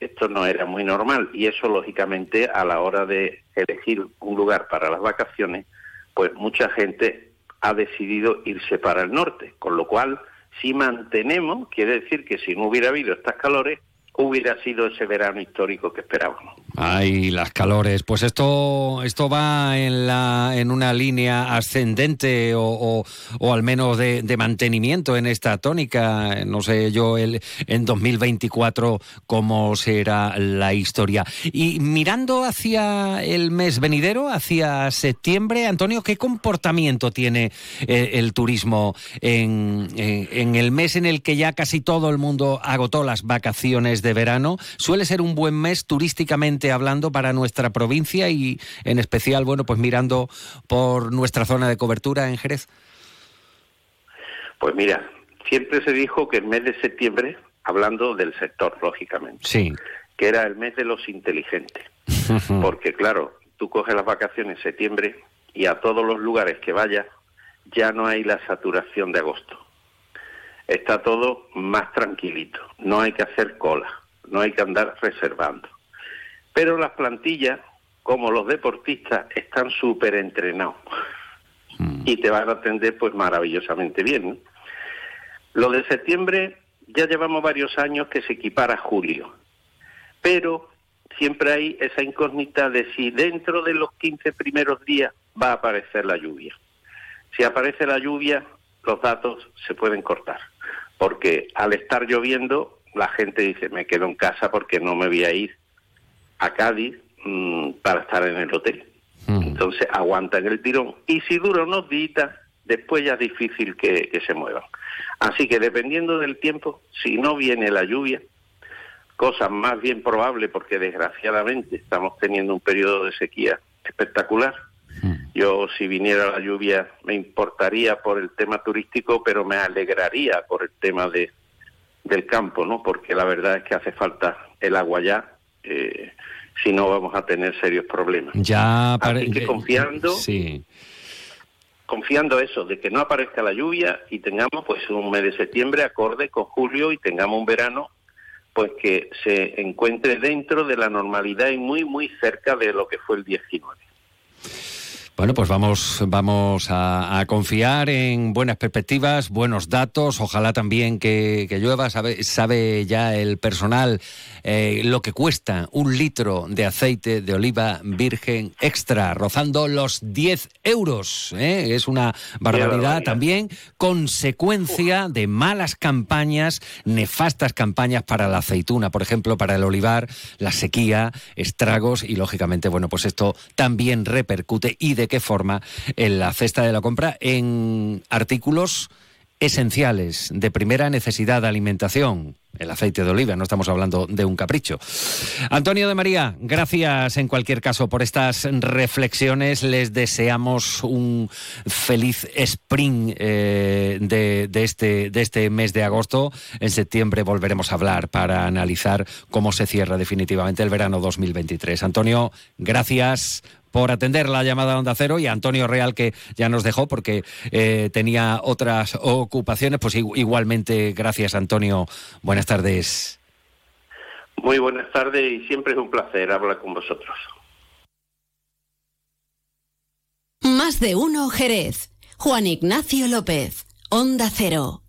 esto no era muy normal. Y eso lógicamente a la hora de elegir un lugar para las vacaciones, pues mucha gente ha decidido irse para el norte. Con lo cual, si mantenemos, quiere decir que si no hubiera habido estas calores, hubiera sido ese verano histórico que esperábamos. Ay, las calores. Pues esto, esto va en, la, en una línea ascendente o, o, al menos de, mantenimiento en esta tónica. No sé yo el, en 2024 cómo será la historia. Y mirando hacia el mes venidero, hacia septiembre, Antonio, ¿qué comportamiento tiene eh, el turismo en, en el mes en el que ya casi todo el mundo agotó las vacaciones de verano? Suele ser un buen mes turísticamente hablando para nuestra provincia y en especial, bueno, pues mirando por nuestra zona de cobertura en Jerez? Pues mira, siempre se dijo que el mes de septiembre, hablando del sector, lógicamente, sí. que era el mes de los inteligentes. <laughs> Porque claro, tú coges las vacaciones en septiembre y a todos los lugares que vayas ya no hay la saturación de agosto. Está todo más tranquilito, no hay que hacer cola, no hay que andar reservando. Pero las plantillas, como los deportistas, están súper entrenados mm. y te van a atender pues maravillosamente bien. Lo de septiembre ya llevamos varios años que se equipara a julio, pero siempre hay esa incógnita de si dentro de los 15 primeros días va a aparecer la lluvia. Si aparece la lluvia, los datos se pueden cortar, porque al estar lloviendo, la gente dice, me quedo en casa porque no me voy a ir a Cádiz mm, para estar en el hotel. Entonces aguantan el tirón y si dura unos días, después ya es difícil que, que se muevan. Así que dependiendo del tiempo, si no viene la lluvia, cosa más bien probable porque desgraciadamente estamos teniendo un periodo de sequía espectacular. Yo, si viniera la lluvia, me importaría por el tema turístico, pero me alegraría por el tema de, del campo, ¿no? Porque la verdad es que hace falta el agua ya, eh, si no vamos a tener serios problemas. Ya Así que confiando, sí. confiando eso, de que no aparezca la lluvia y tengamos pues un mes de septiembre acorde con julio y tengamos un verano pues que se encuentre dentro de la normalidad y muy muy cerca de lo que fue el 19. Bueno, pues vamos, vamos a, confiar en buenas perspectivas, buenos datos. Ojalá también que, llueva. Sabe, sabe, ya el personal eh, lo que cuesta un litro de aceite de oliva virgen extra, rozando los 10 euros. ¿eh? Es una barbaridad también, consecuencia de malas campañas, nefastas campañas para la aceituna, por ejemplo, para el olivar, la sequía, estragos y lógicamente, bueno, pues esto también repercute y de qué forma en la cesta de la compra en artículos esenciales de primera necesidad de alimentación, el aceite de oliva, no estamos hablando de un capricho. Antonio de María, gracias en cualquier caso por estas reflexiones. Les deseamos un feliz spring eh, de, este, de este mes de agosto. En septiembre volveremos a hablar para analizar cómo se cierra definitivamente el verano 2023. Antonio, gracias por atender la llamada Onda Cero y a Antonio Real que ya nos dejó porque eh, tenía otras ocupaciones. Pues igualmente, gracias Antonio. Buenas tardes. Muy buenas tardes y siempre es un placer hablar con vosotros. Más de uno Jerez. Juan Ignacio López. Onda Cero.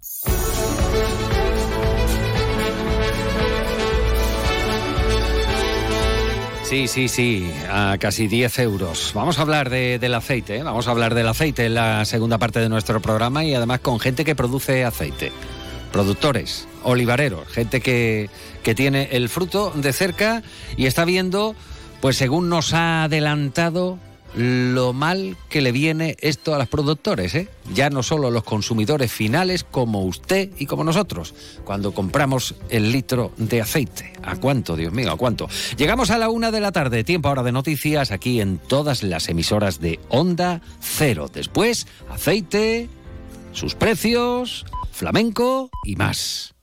Sí, sí, sí, a casi 10 euros. Vamos a hablar del aceite, ¿eh? vamos a hablar del aceite en la segunda parte de nuestro programa y además con gente que produce aceite. Productores, olivareros, gente que, que tiene el fruto de cerca y está viendo, pues según nos ha adelantado, lo mal que le viene esto a los productores, ¿eh? ya no solo los consumidores finales como usted y como nosotros, cuando compramos el litro de aceite. ¿A cuánto, Dios mío, a cuánto? Llegamos a la una de la tarde, tiempo ahora de noticias aquí en todas las emisoras de Onda Cero. Después, aceite, sus precios, flamenco y más.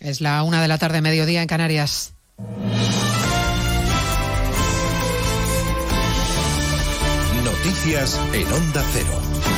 Es la una de la tarde, mediodía en Canarias. Noticias en Onda Cero.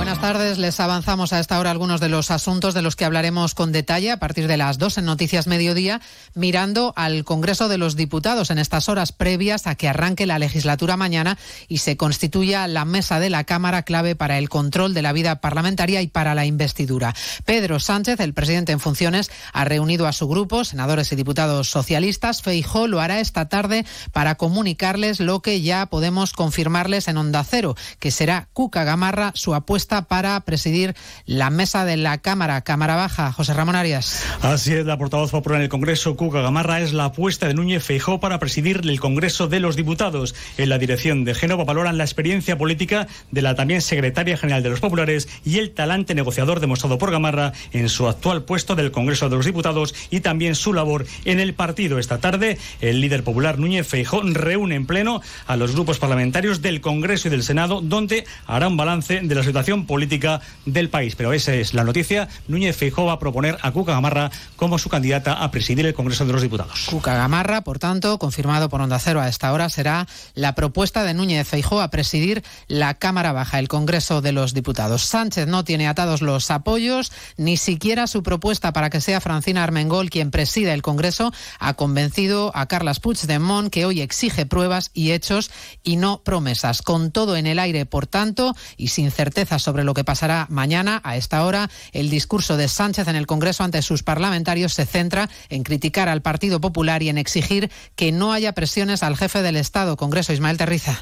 Buenas tardes. Les avanzamos a esta hora algunos de los asuntos de los que hablaremos con detalle a partir de las dos en Noticias Mediodía, mirando al Congreso de los Diputados en estas horas previas a que arranque la legislatura mañana y se constituya la mesa de la Cámara clave para el control de la vida parlamentaria y para la investidura. Pedro Sánchez, el presidente en funciones, ha reunido a su grupo, senadores y diputados socialistas. Feijó lo hará esta tarde para comunicarles lo que ya podemos confirmarles en Onda Cero, que será Cuca Gamarra su apuesta para presidir la mesa de la Cámara, Cámara Baja. José Ramón Arias. Así es, la portavoz popular en el Congreso, Cuca Gamarra, es la apuesta de Núñez Feijó para presidir el Congreso de los Diputados. En la dirección de Génova valoran la experiencia política de la también secretaria general de los populares y el talante negociador demostrado por Gamarra en su actual puesto del Congreso de los Diputados y también su labor en el partido. Esta tarde, el líder popular Núñez Feijó reúne en pleno a los grupos parlamentarios del Congreso y del Senado, donde hará un balance de la situación política del país. Pero esa es la noticia. Núñez Feijóo va a proponer a Cuca Gamarra como su candidata a presidir el Congreso de los Diputados. Cuca Gamarra, por tanto, confirmado por Onda Cero a esta hora, será la propuesta de Núñez Feijóo a presidir la Cámara Baja, el Congreso de los Diputados. Sánchez no tiene atados los apoyos, ni siquiera su propuesta para que sea Francina Armengol quien presida el Congreso ha convencido a Carlas Puigdemont que hoy exige pruebas y hechos y no promesas. Con todo en el aire, por tanto, y sin certezas dudas sobre lo que pasará mañana. A esta hora, el discurso de Sánchez en el Congreso ante sus parlamentarios se centra en criticar al Partido Popular y en exigir que no haya presiones al jefe del Estado. Congreso Ismael Terriza.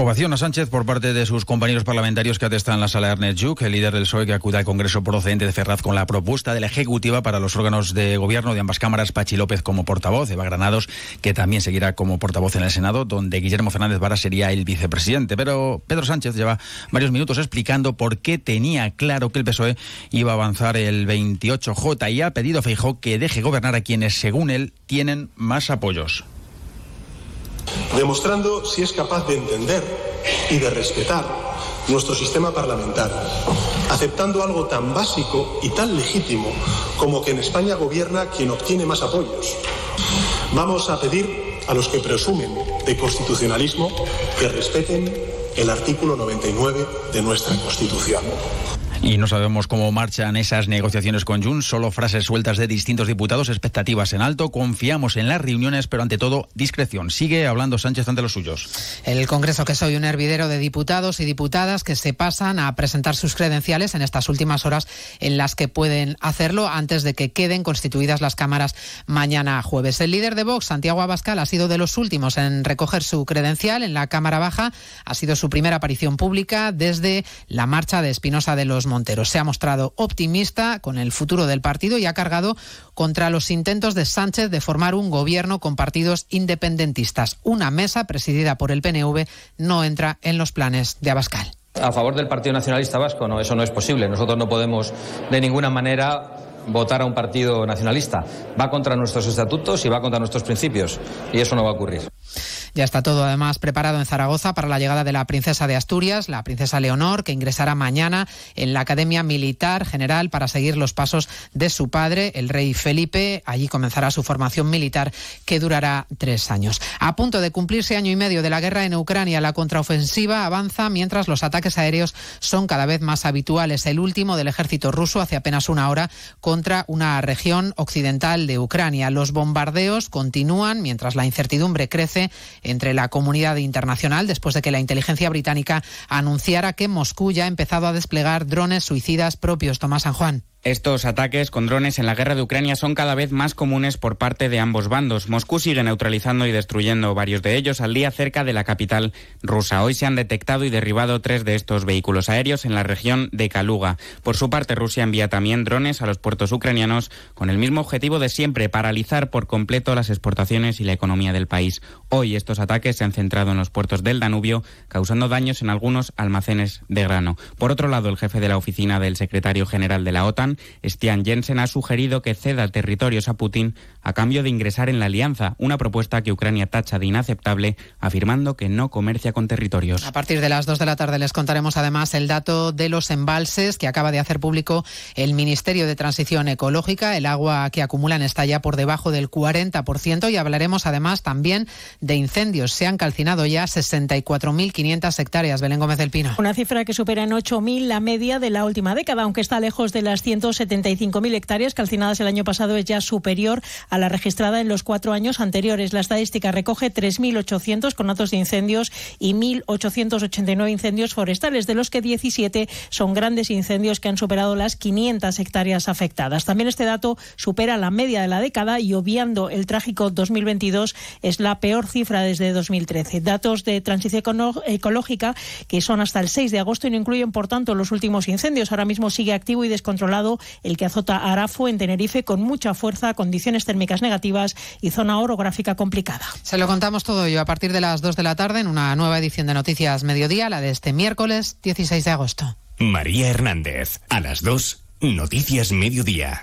Ovación a Sánchez por parte de sus compañeros parlamentarios que atestan en la sala Ernest Juk, el líder del PSOE que acude al Congreso procedente de Ferraz con la propuesta de la Ejecutiva para los órganos de gobierno de ambas cámaras, Pachi López como portavoz, Eva Granados, que también seguirá como portavoz en el Senado, donde Guillermo Fernández Vara sería el vicepresidente. Pero Pedro Sánchez lleva varios minutos explicando por qué tenía claro que el PSOE iba a avanzar el 28J y ha pedido a Feijó que deje gobernar a quienes, según él, tienen más apoyos demostrando si es capaz de entender y de respetar nuestro sistema parlamentario, aceptando algo tan básico y tan legítimo como que en España gobierna quien obtiene más apoyos. Vamos a pedir a los que presumen de constitucionalismo que respeten el artículo 99 de nuestra Constitución. Y no sabemos cómo marchan esas negociaciones con Junts, solo frases sueltas de distintos diputados, expectativas en alto, confiamos en las reuniones, pero ante todo discreción. Sigue hablando Sánchez ante los suyos. El Congreso que soy un hervidero de diputados y diputadas que se pasan a presentar sus credenciales en estas últimas horas en las que pueden hacerlo antes de que queden constituidas las cámaras mañana jueves. El líder de Vox, Santiago Abascal, ha sido de los últimos en recoger su credencial en la Cámara Baja. Ha sido su primera aparición pública desde la marcha de Espinosa de los Montero. Se ha mostrado optimista con el futuro del partido y ha cargado contra los intentos de Sánchez de formar un gobierno con partidos independentistas. Una mesa presidida por el PNV no entra en los planes de Abascal. A favor del Partido Nacionalista Vasco, no, eso no es posible. Nosotros no podemos de ninguna manera votar a un partido nacionalista. Va contra nuestros estatutos y va contra nuestros principios. Y eso no va a ocurrir. Ya está todo además preparado en Zaragoza para la llegada de la princesa de Asturias, la princesa Leonor, que ingresará mañana en la Academia Militar General para seguir los pasos de su padre, el rey Felipe. Allí comenzará su formación militar que durará tres años. A punto de cumplirse año y medio de la guerra en Ucrania, la contraofensiva avanza mientras los ataques aéreos son cada vez más habituales. El último del ejército ruso hace apenas una hora contra una región occidental de Ucrania. Los bombardeos continúan mientras la incertidumbre crece entre la comunidad internacional después de que la inteligencia británica anunciara que Moscú ya ha empezado a desplegar drones suicidas propios. Tomás San Juan. Estos ataques con drones en la guerra de Ucrania son cada vez más comunes por parte de ambos bandos. Moscú sigue neutralizando y destruyendo varios de ellos al día cerca de la capital rusa. Hoy se han detectado y derribado tres de estos vehículos aéreos en la región de Kaluga. Por su parte, Rusia envía también drones a los puertos ucranianos con el mismo objetivo de siempre, paralizar por completo las exportaciones y la economía del país. Hoy estos ataques se han centrado en los puertos del Danubio, causando daños en algunos almacenes de grano. Por otro lado, el jefe de la oficina del secretario general de la OTAN Stian Jensen ha sugerido que ceda territorios a Putin a cambio de ingresar en la alianza, una propuesta que Ucrania tacha de inaceptable, afirmando que no comercia con territorios. A partir de las 2 de la tarde les contaremos además el dato de los embalses que acaba de hacer público el Ministerio de Transición Ecológica. El agua que acumulan está ya por debajo del 40% y hablaremos además también de incendios. Se han calcinado ya 64.500 hectáreas. Belén Gómez del Pino. Una cifra que supera en 8.000 la media de la última década, aunque está lejos de las 175.000 hectáreas calcinadas el año pasado, es ya superior a la registrada en los cuatro años anteriores. La estadística recoge 3.800 conatos de incendios y 1.889 incendios forestales, de los que 17 son grandes incendios que han superado las 500 hectáreas afectadas. También este dato supera la media de la década y obviando el trágico 2022 es la peor cifra desde 2013. Datos de transición ecológica que son hasta el 6 de agosto y no incluyen, por tanto, los últimos incendios. Ahora mismo sigue activo y descontrolado el que azota Arafo en Tenerife con mucha fuerza, condiciones térmicas negativas y zona orográfica complicada. Se lo contamos todo ello a partir de las 2 de la tarde en una nueva edición de Noticias Mediodía, la de este miércoles 16 de agosto. María Hernández, a las 2, Noticias Mediodía.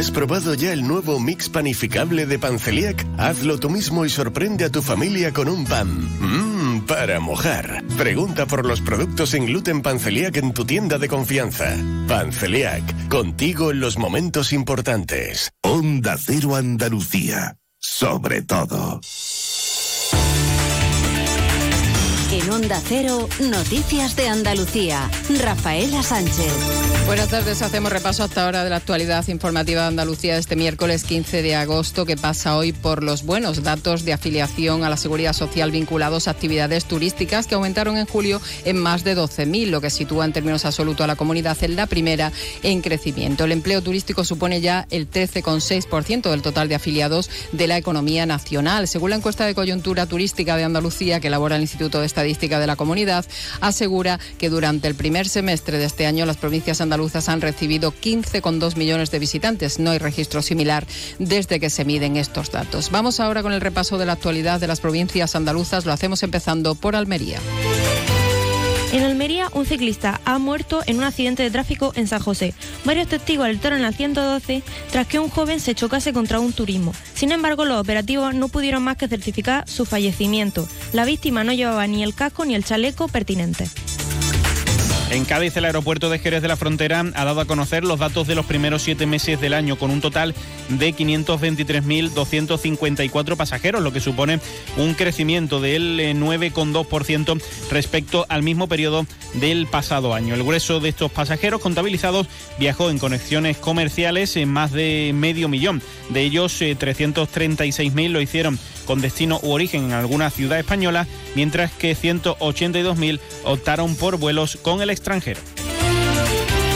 ¿Has probado ya el nuevo mix panificable de Panceliac? Hazlo tú mismo y sorprende a tu familia con un pan. Mmm, para mojar. Pregunta por los productos sin gluten Panceliac en tu tienda de confianza. Panceliac, contigo en los momentos importantes. Onda Cero Andalucía. Sobre todo. En Onda Cero, Noticias de Andalucía. Rafaela Sánchez. Buenas tardes, hacemos repaso hasta ahora de la actualidad informativa de Andalucía este miércoles 15 de agosto que pasa hoy por los buenos datos de afiliación a la seguridad social vinculados a actividades turísticas que aumentaron en julio en más de 12.000, lo que sitúa en términos absolutos a la comunidad en la primera en crecimiento. El empleo turístico supone ya el 13,6% del total de afiliados de la economía nacional. Según la encuesta de coyuntura turística de Andalucía que elabora el Instituto de Estadística de la Comunidad, asegura que durante el primer semestre de este año las provincias andaluzas han recibido 15,2 millones de visitantes. No hay registro similar desde que se miden estos datos. Vamos ahora con el repaso de la actualidad de las provincias andaluzas. Lo hacemos empezando por Almería. En Almería, un ciclista ha muerto en un accidente de tráfico en San José. Varios testigos alertaron la 112 tras que un joven se chocase contra un turismo. Sin embargo, los operativos no pudieron más que certificar su fallecimiento. La víctima no llevaba ni el casco ni el chaleco pertinente. En Cádiz, el aeropuerto de Jerez de la Frontera ha dado a conocer los datos de los primeros siete meses del año, con un total de 523.254 pasajeros, lo que supone un crecimiento del 9,2% respecto al mismo periodo del pasado año. El grueso de estos pasajeros contabilizados viajó en conexiones comerciales en más de medio millón. De ellos, 336.000 lo hicieron con destino u origen en alguna ciudad española, mientras que 182.000 optaron por vuelos con el extranjero.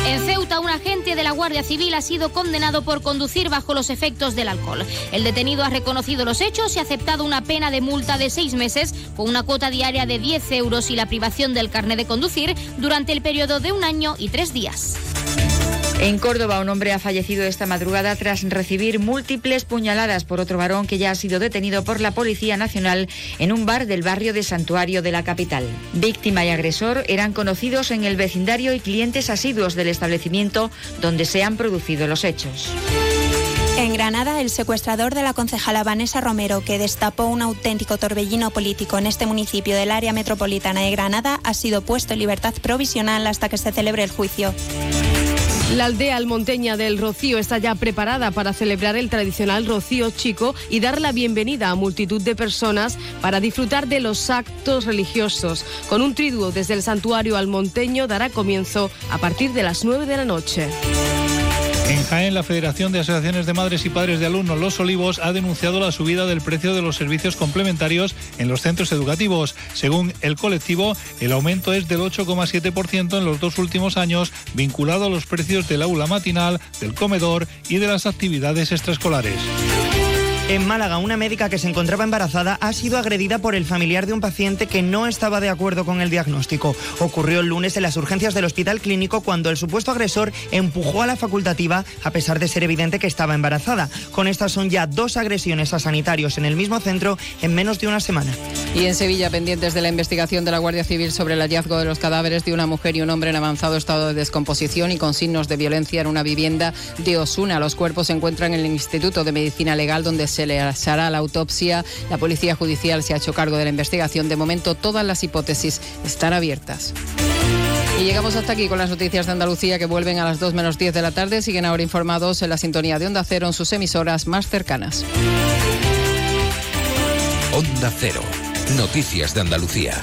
En Ceuta, un agente de la Guardia Civil ha sido condenado por conducir bajo los efectos del alcohol. El detenido ha reconocido los hechos y ha aceptado una pena de multa de seis meses con una cuota diaria de 10 euros y la privación del carnet de conducir durante el periodo de un año y tres días. En Córdoba, un hombre ha fallecido esta madrugada tras recibir múltiples puñaladas por otro varón que ya ha sido detenido por la Policía Nacional en un bar del barrio de Santuario de la capital. Víctima y agresor eran conocidos en el vecindario y clientes asiduos del establecimiento donde se han producido los hechos. En Granada, el secuestrador de la concejala Vanessa Romero, que destapó un auténtico torbellino político en este municipio del área metropolitana de Granada, ha sido puesto en libertad provisional hasta que se celebre el juicio. La aldea almonteña del Rocío está ya preparada para celebrar el tradicional Rocío Chico y dar la bienvenida a multitud de personas para disfrutar de los actos religiosos. Con un triduo desde el santuario almonteño dará comienzo a partir de las 9 de la noche. En Jaén, la Federación de Asociaciones de Madres y Padres de Alumnos Los Olivos ha denunciado la subida del precio de los servicios complementarios en los centros educativos. Según el colectivo, el aumento es del 8,7% en los dos últimos años, vinculado a los precios del aula matinal, del comedor y de las actividades extraescolares. En Málaga, una médica que se encontraba embarazada ha sido agredida por el familiar de un paciente que no estaba de acuerdo con el diagnóstico. Ocurrió el lunes en las urgencias del hospital clínico cuando el supuesto agresor empujó a la facultativa a pesar de ser evidente que estaba embarazada. Con estas son ya dos agresiones a sanitarios en el mismo centro en menos de una semana. Y en Sevilla, pendientes de la investigación de la Guardia Civil sobre el hallazgo de los cadáveres de una mujer y un hombre en avanzado estado de descomposición y con signos de violencia en una vivienda de Osuna. Los cuerpos se encuentran en el Instituto de Medicina Legal donde se le hará la autopsia. La Policía Judicial se ha hecho cargo de la investigación. De momento, todas las hipótesis están abiertas. Y llegamos hasta aquí con las noticias de Andalucía que vuelven a las 2 menos 10 de la tarde. Siguen ahora informados en la sintonía de Onda Cero en sus emisoras más cercanas. Onda Cero. Noticias de Andalucía.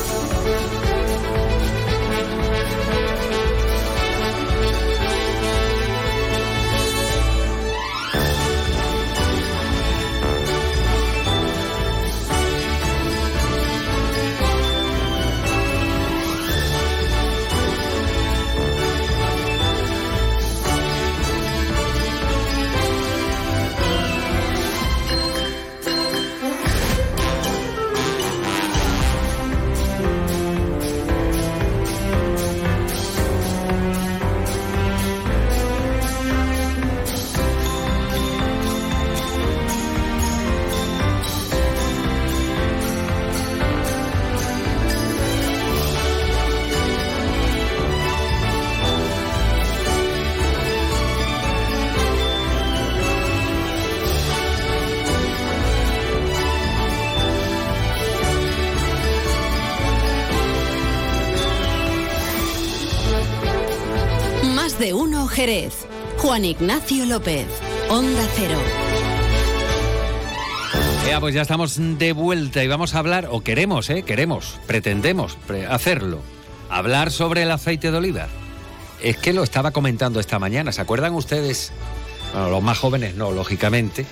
Jerez. Juan Ignacio López. Onda Cero. Ya, pues ya estamos de vuelta y vamos a hablar, o queremos, ¿eh? Queremos, pretendemos pre- hacerlo. Hablar sobre el aceite de oliva. Es que lo estaba comentando esta mañana. ¿Se acuerdan ustedes? Bueno, los más jóvenes no, lógicamente.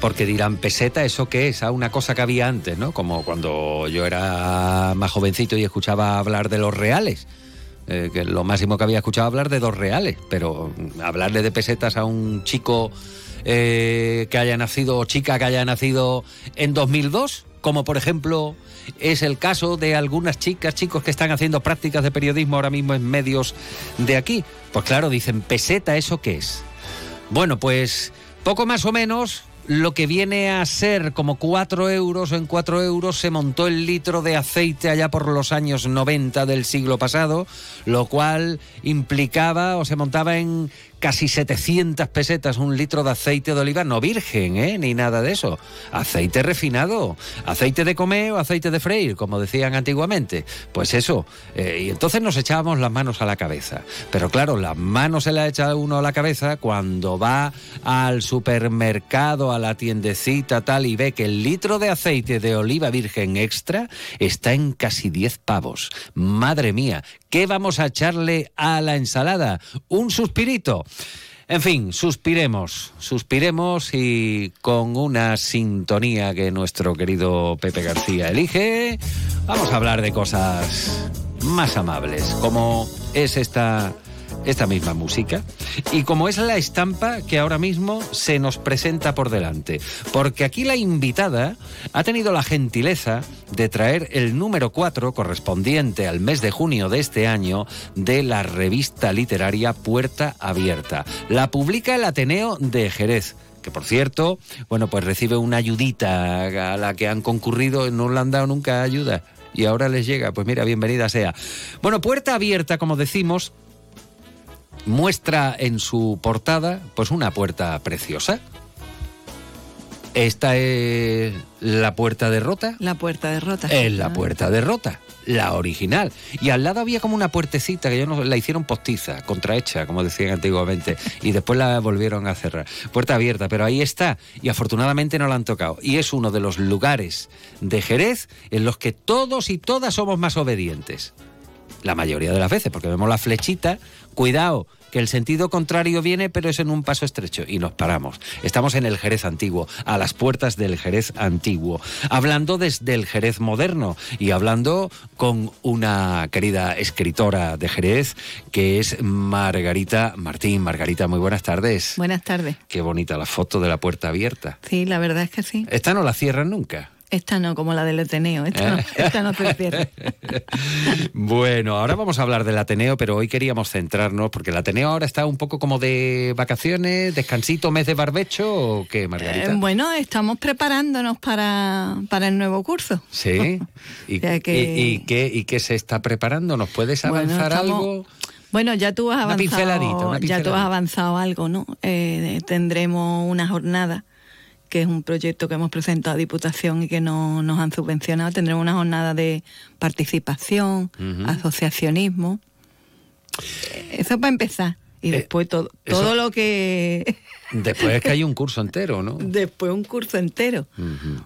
Porque dirán, peseta, ¿eso qué es? Ah, una cosa que había antes, ¿no? Como cuando yo era más jovencito y escuchaba hablar de los reales. Eh, que lo máximo que había escuchado hablar de dos reales. Pero hablarle de pesetas a un chico eh, que haya nacido chica que haya nacido en 2002, como por ejemplo es el caso de algunas chicas, chicos que están haciendo prácticas de periodismo ahora mismo en medios de aquí. Pues claro, dicen, peseta, ¿eso qué es? Bueno, pues poco más o menos lo que viene a ser como 4 euros, en 4 euros se montó el litro de aceite allá por los años 90 del siglo pasado, lo cual implicaba o se montaba en casi 700 pesetas un litro de aceite de oliva, no virgen, ¿eh? ni nada de eso. Aceite refinado, aceite de comer o aceite de freír, como decían antiguamente. Pues eso, eh, y entonces nos echábamos las manos a la cabeza. Pero claro, las manos se las echa uno a la cabeza cuando va al supermercado, a la tiendecita tal, y ve que el litro de aceite de oliva virgen extra está en casi 10 pavos. Madre mía, ¿qué vamos a echarle a la ensalada? Un suspirito. En fin, suspiremos, suspiremos y con una sintonía que nuestro querido Pepe García elige, vamos a hablar de cosas más amables, como es esta, esta misma música y como es la estampa que ahora mismo se nos presenta por delante. Porque aquí la invitada ha tenido la gentileza de traer el número 4 correspondiente al mes de junio de este año de la revista literaria Puerta Abierta. La publica el Ateneo de Jerez que por cierto, bueno, pues recibe una ayudita a la que han concurrido, no le han dado nunca ayuda y ahora les llega, pues mira, bienvenida sea. Bueno, Puerta Abierta, como decimos, muestra en su portada pues una puerta preciosa. Esta es la puerta de rota. La puerta de rota. Es la puerta de rota, la original. Y al lado había como una puertecita que yo no, la hicieron postiza, contrahecha, como decían antiguamente, y después la volvieron a cerrar. Puerta abierta, pero ahí está, y afortunadamente no la han tocado. Y es uno de los lugares de Jerez en los que todos y todas somos más obedientes. La mayoría de las veces, porque vemos la flechita, cuidado, que el sentido contrario viene, pero es en un paso estrecho y nos paramos. Estamos en el Jerez antiguo, a las puertas del Jerez antiguo, hablando desde el Jerez moderno y hablando con una querida escritora de Jerez que es Margarita Martín. Margarita, muy buenas tardes. Buenas tardes. Qué bonita la foto de la puerta abierta. Sí, la verdad es que sí. Esta no la cierran nunca. Esta no, como la del Ateneo. Esta, no, ¿Eh? esta no se pierde. <laughs> Bueno, ahora vamos a hablar del Ateneo, pero hoy queríamos centrarnos, porque el Ateneo ahora está un poco como de vacaciones, descansito, mes de barbecho, ¿o qué, Margarita? Eh, bueno, estamos preparándonos para, para el nuevo curso. Sí. <laughs> ¿Y, sea que- y- y qué, ¿Y qué se está preparando? ¿Nos puedes Bueno, avanzar estamos- algo? Bueno, ya tú has Una avanzado. pinceladita, una Ya tú pinceladita. has avanzado algo, ¿no? Eh, tendremos una jornada que es un proyecto que hemos presentado a Diputación y que no nos han subvencionado. Tendremos una jornada de participación, asociacionismo. Eso para empezar. Y después todo, Eh, todo lo que... <laughs> Después es que hay un curso entero, ¿no? Después un curso entero.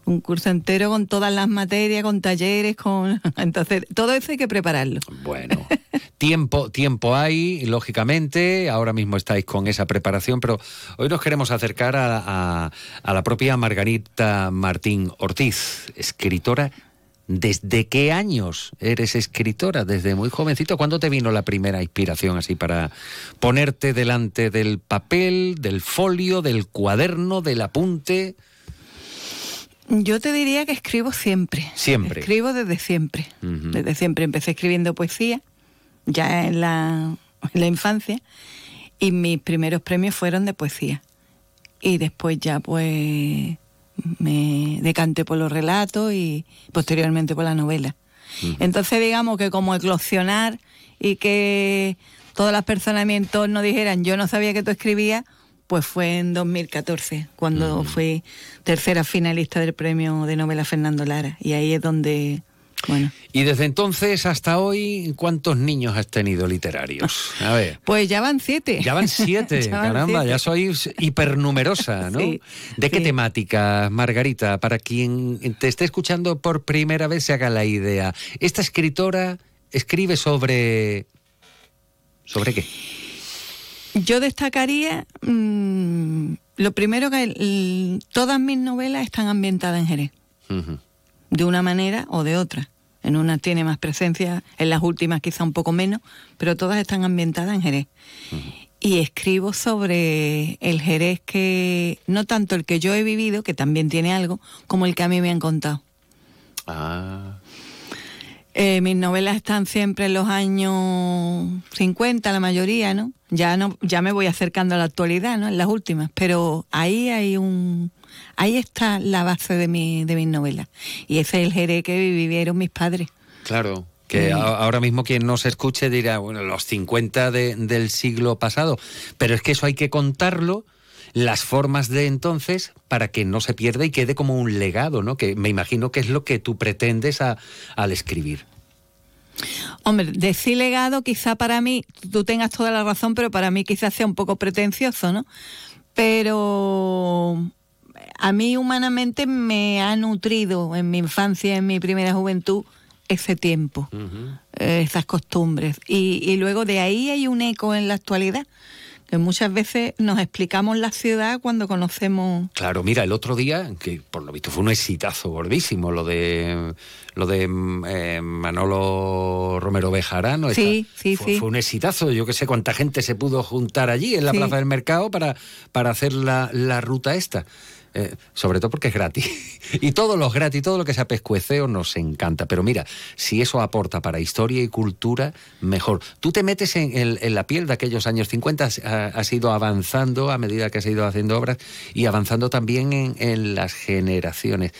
Un curso entero con todas las materias, con talleres, con... <laughs> Entonces, todo eso hay que prepararlo. Bueno, tiempo, tiempo hay, lógicamente, ahora mismo estáis con esa preparación, pero hoy nos queremos acercar a, a- a la propia Margarita Martín Ortiz, escritora. ¿Desde qué años eres escritora? Desde muy jovencito. ¿Cuándo te vino la primera inspiración así para ponerte delante del papel, del folio, del cuaderno, del apunte? Yo te diría que escribo siempre. Siempre. Escribo desde siempre. Desde siempre empecé escribiendo poesía, ya en la, en la infancia, y mis primeros premios fueron de poesía. Y después ya pues me decanté por los relatos y posteriormente por la novela. Entonces digamos que como eclosionar y que todas las personas de mi entorno dijeran yo no sabía que tú escribías, pues fue en 2014, cuando fui tercera finalista del premio de novela Fernando Lara. Y ahí es donde Bueno. Y desde entonces hasta hoy, ¿cuántos niños has tenido literarios? A ver. <laughs> Pues ya van siete. Ya van siete, <laughs> Ya van caramba, siete. ya sois hipernumerosa, <laughs> ¿no? Sí, ¿De qué sí. temática, Margarita? Para quien te esté escuchando por primera vez se haga la idea. Esta escritora escribe sobre... ¿Sobre qué? Yo destacaría, mm, lo primero que el- todas mis novelas están ambientadas en Jerez, de una manera o de otra. En una tiene más presencia, en las últimas quizá un poco menos, pero todas están ambientadas en Jerez. Y escribo sobre el Jerez que, no tanto el que yo he vivido, que también tiene algo, como el que a mí me han contado. Ah, Eh, mis novelas están siempre en los años 50, la mayoría, ¿no? Ya no, ya me voy acercando a la actualidad, ¿no? En las últimas, pero ahí hay un, ahí está la base de mi, de mis novelas y ese es el Jerez que vivieron mis padres. claro. Que a- ahora mismo quien nos escuche dirá, bueno, los 50 de- del siglo pasado. Pero es que eso hay que contarlo, las formas de entonces, para que no se pierda y quede como un legado, ¿no? Que me imagino que es lo que tú pretendes a- al escribir. Hombre, decir legado quizá para mí, tú tengas toda la razón, pero para mí quizás sea un poco pretencioso, ¿no? Pero a mí humanamente me ha nutrido en mi infancia, en mi primera juventud, ese tiempo, eh, esas costumbres. Y, y luego de ahí hay un eco en la actualidad, que muchas veces nos explicamos la ciudad cuando conocemos... Claro, mira, el otro día, que por lo visto fue un exitazo gordísimo, lo de lo de eh, Manolo Romero Bejarano. Sí, sí, fue, sí. Fue un exitazo, yo que sé cuánta gente se pudo juntar allí en la Sí. Plaza del Mercado para, para hacer la, la ruta esta. Eh, sobre todo porque es gratis. <laughs> y todo lo gratis, todo lo que sea pescueceo nos encanta. Pero mira, si eso aporta para historia y cultura, mejor. Tú te metes en, en- la piel de aquellos años 50, has, ha- has ido avanzando a medida que has ido haciendo obras y avanzando también en, en las generaciones.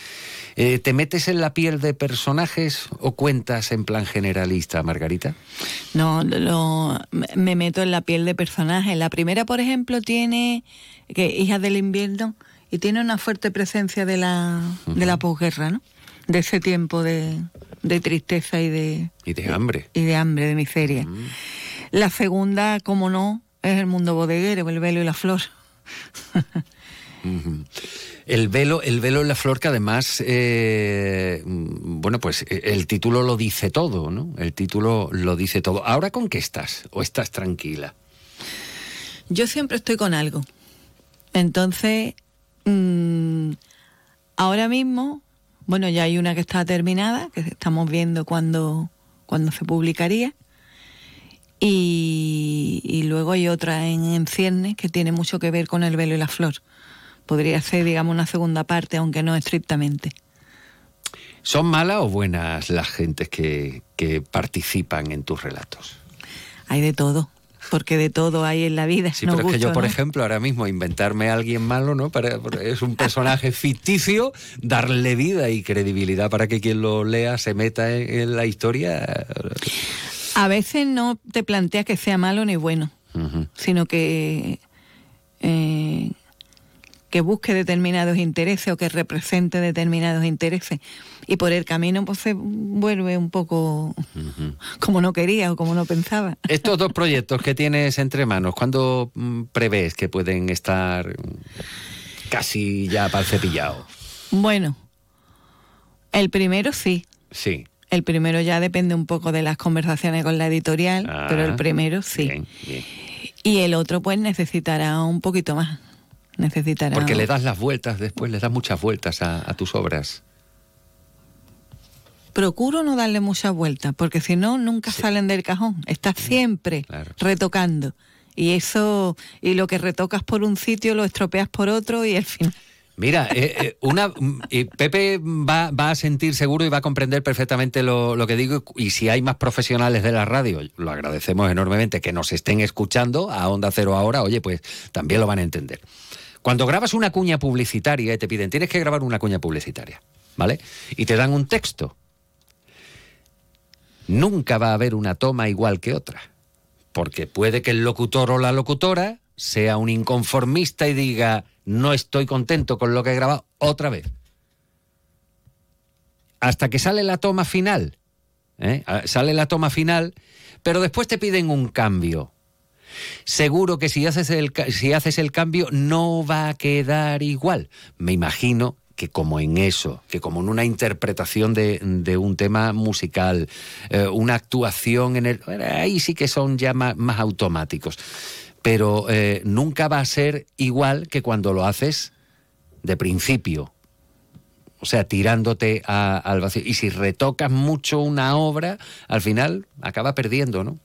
Eh, ¿Te metes en la piel de personajes o cuentas en plan generalista, Margarita? No, lo- me meto en la piel de personajes. La primera, por ejemplo, tiene que Hijas del Invierno y tiene una fuerte presencia de la, de la posguerra, ¿no? De ese tiempo de, de tristeza y de, Y de hambre. y de hambre, de miseria. La segunda, como no, es el mundo bodeguero, el velo y la flor. El velo, el velo en la flor que además, eh, bueno, pues eh, el título lo dice todo, ¿no? El título lo dice todo. ¿Ahora con qué estás? ¿O estás tranquila? Yo siempre estoy con algo. Entonces, mm, ahora mismo, bueno, ya hay una que está terminada, que estamos viendo cuándo cuando se publicaría. Y, y luego hay otra en, en ciernes que tiene mucho que ver con el velo y la flor. Podría ser, digamos, una segunda parte, aunque no estrictamente. ¿Son malas o buenas las gentes que, que participan en tus relatos? Hay de todo, porque de todo hay en la vida. Sí, pero es que yo, por ¿no? ejemplo, ahora mismo inventarme a alguien malo, ¿no? Para, es un personaje ficticio, darle vida y credibilidad para que quien lo lea se meta en, en la historia. A veces no te planteas que sea malo ni bueno, sino que, eh, que busque determinados intereses o que represente determinados intereses. Y por el camino pues se vuelve un poco como no quería o como no pensaba. Estos dos proyectos que tienes entre manos, ¿cuándo mm, prevés que pueden estar casi ya para el cepillado? Bueno, el primero sí. Sí. El primero ya depende un poco de las conversaciones con la editorial, Ah, pero el primero sí. Bien, bien. Y el otro pues necesitará un poquito más. Necesitará. Porque le das las vueltas después, le das muchas vueltas a, a tus obras. Procuro no darle muchas vueltas, porque si no, nunca salen del cajón. Estás siempre retocando. Y eso, y lo que retocas por un sitio lo estropeas por otro y al final. Mira, eh, eh, una eh, Pepe va, va a sentir seguro y va a comprender perfectamente lo, lo que digo y si hay más profesionales de la radio, lo agradecemos enormemente que nos estén escuchando a Onda Cero ahora, oye, pues también lo van a entender. Cuando grabas una cuña publicitaria y te piden, tienes que grabar una cuña publicitaria, ¿vale? Y te dan un texto. Nunca va a haber una toma igual que otra, porque puede que el locutor o la locutora sea un inconformista y diga, no estoy contento con lo que he grabado otra vez. hasta que sale la toma final. ¿eh? Ah, Sale la toma final, pero después te piden un cambio. Seguro que si haces el, si haces el cambio no va a quedar igual. Me imagino que como en eso, que como en una interpretación de, de un tema musical, eh, una actuación en el... Ahí sí que son ya más, más automáticos. Pero eh, nunca va a ser igual que cuando lo haces de principio. O sea, tirándote a- al vacío. Y si retocas mucho una obra, al final acaba perdiendo, ¿no?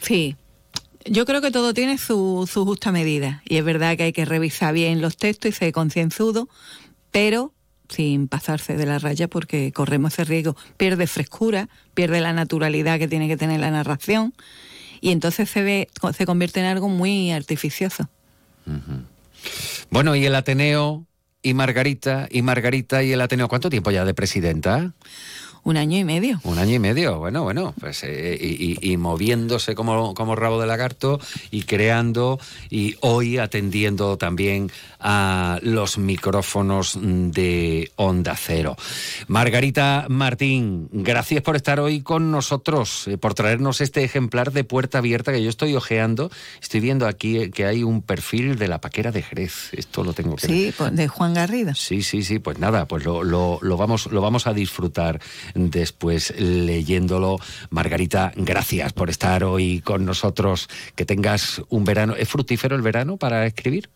Sí. Yo creo que todo tiene su, su justa medida. Y es verdad que hay que revisar bien los textos y ser concienzudo, pero sin pasarse de la raya porque corremos ese riesgo. Pierde frescura, pierde la naturalidad que tiene que tener la narración y entonces se, ve, se convierte en algo muy artificioso. Bueno, y el Ateneo y Margarita, y Margarita y el Ateneo, ¿cuánto tiempo ya de presidenta? Un año y medio. Un año y medio, bueno, bueno, pues eh, y, y- y moviéndose como, como rabo de lagarto y creando y hoy atendiendo también a los micrófonos de Onda Cero. Margarita Martín, gracias por estar hoy con nosotros, eh, por traernos este ejemplar de puerta abierta que yo estoy ojeando. Estoy viendo aquí eh, que hay un perfil de la paquera de Jerez. Esto lo tengo que Sí, pues, de Juan Garrido. Sí, sí, sí, pues nada, pues lo, lo, lo vamos, lo vamos a disfrutar después leyéndolo. Margarita, gracias por estar hoy con nosotros. Que tengas un verano. ¿Es fructífero el verano para escribir?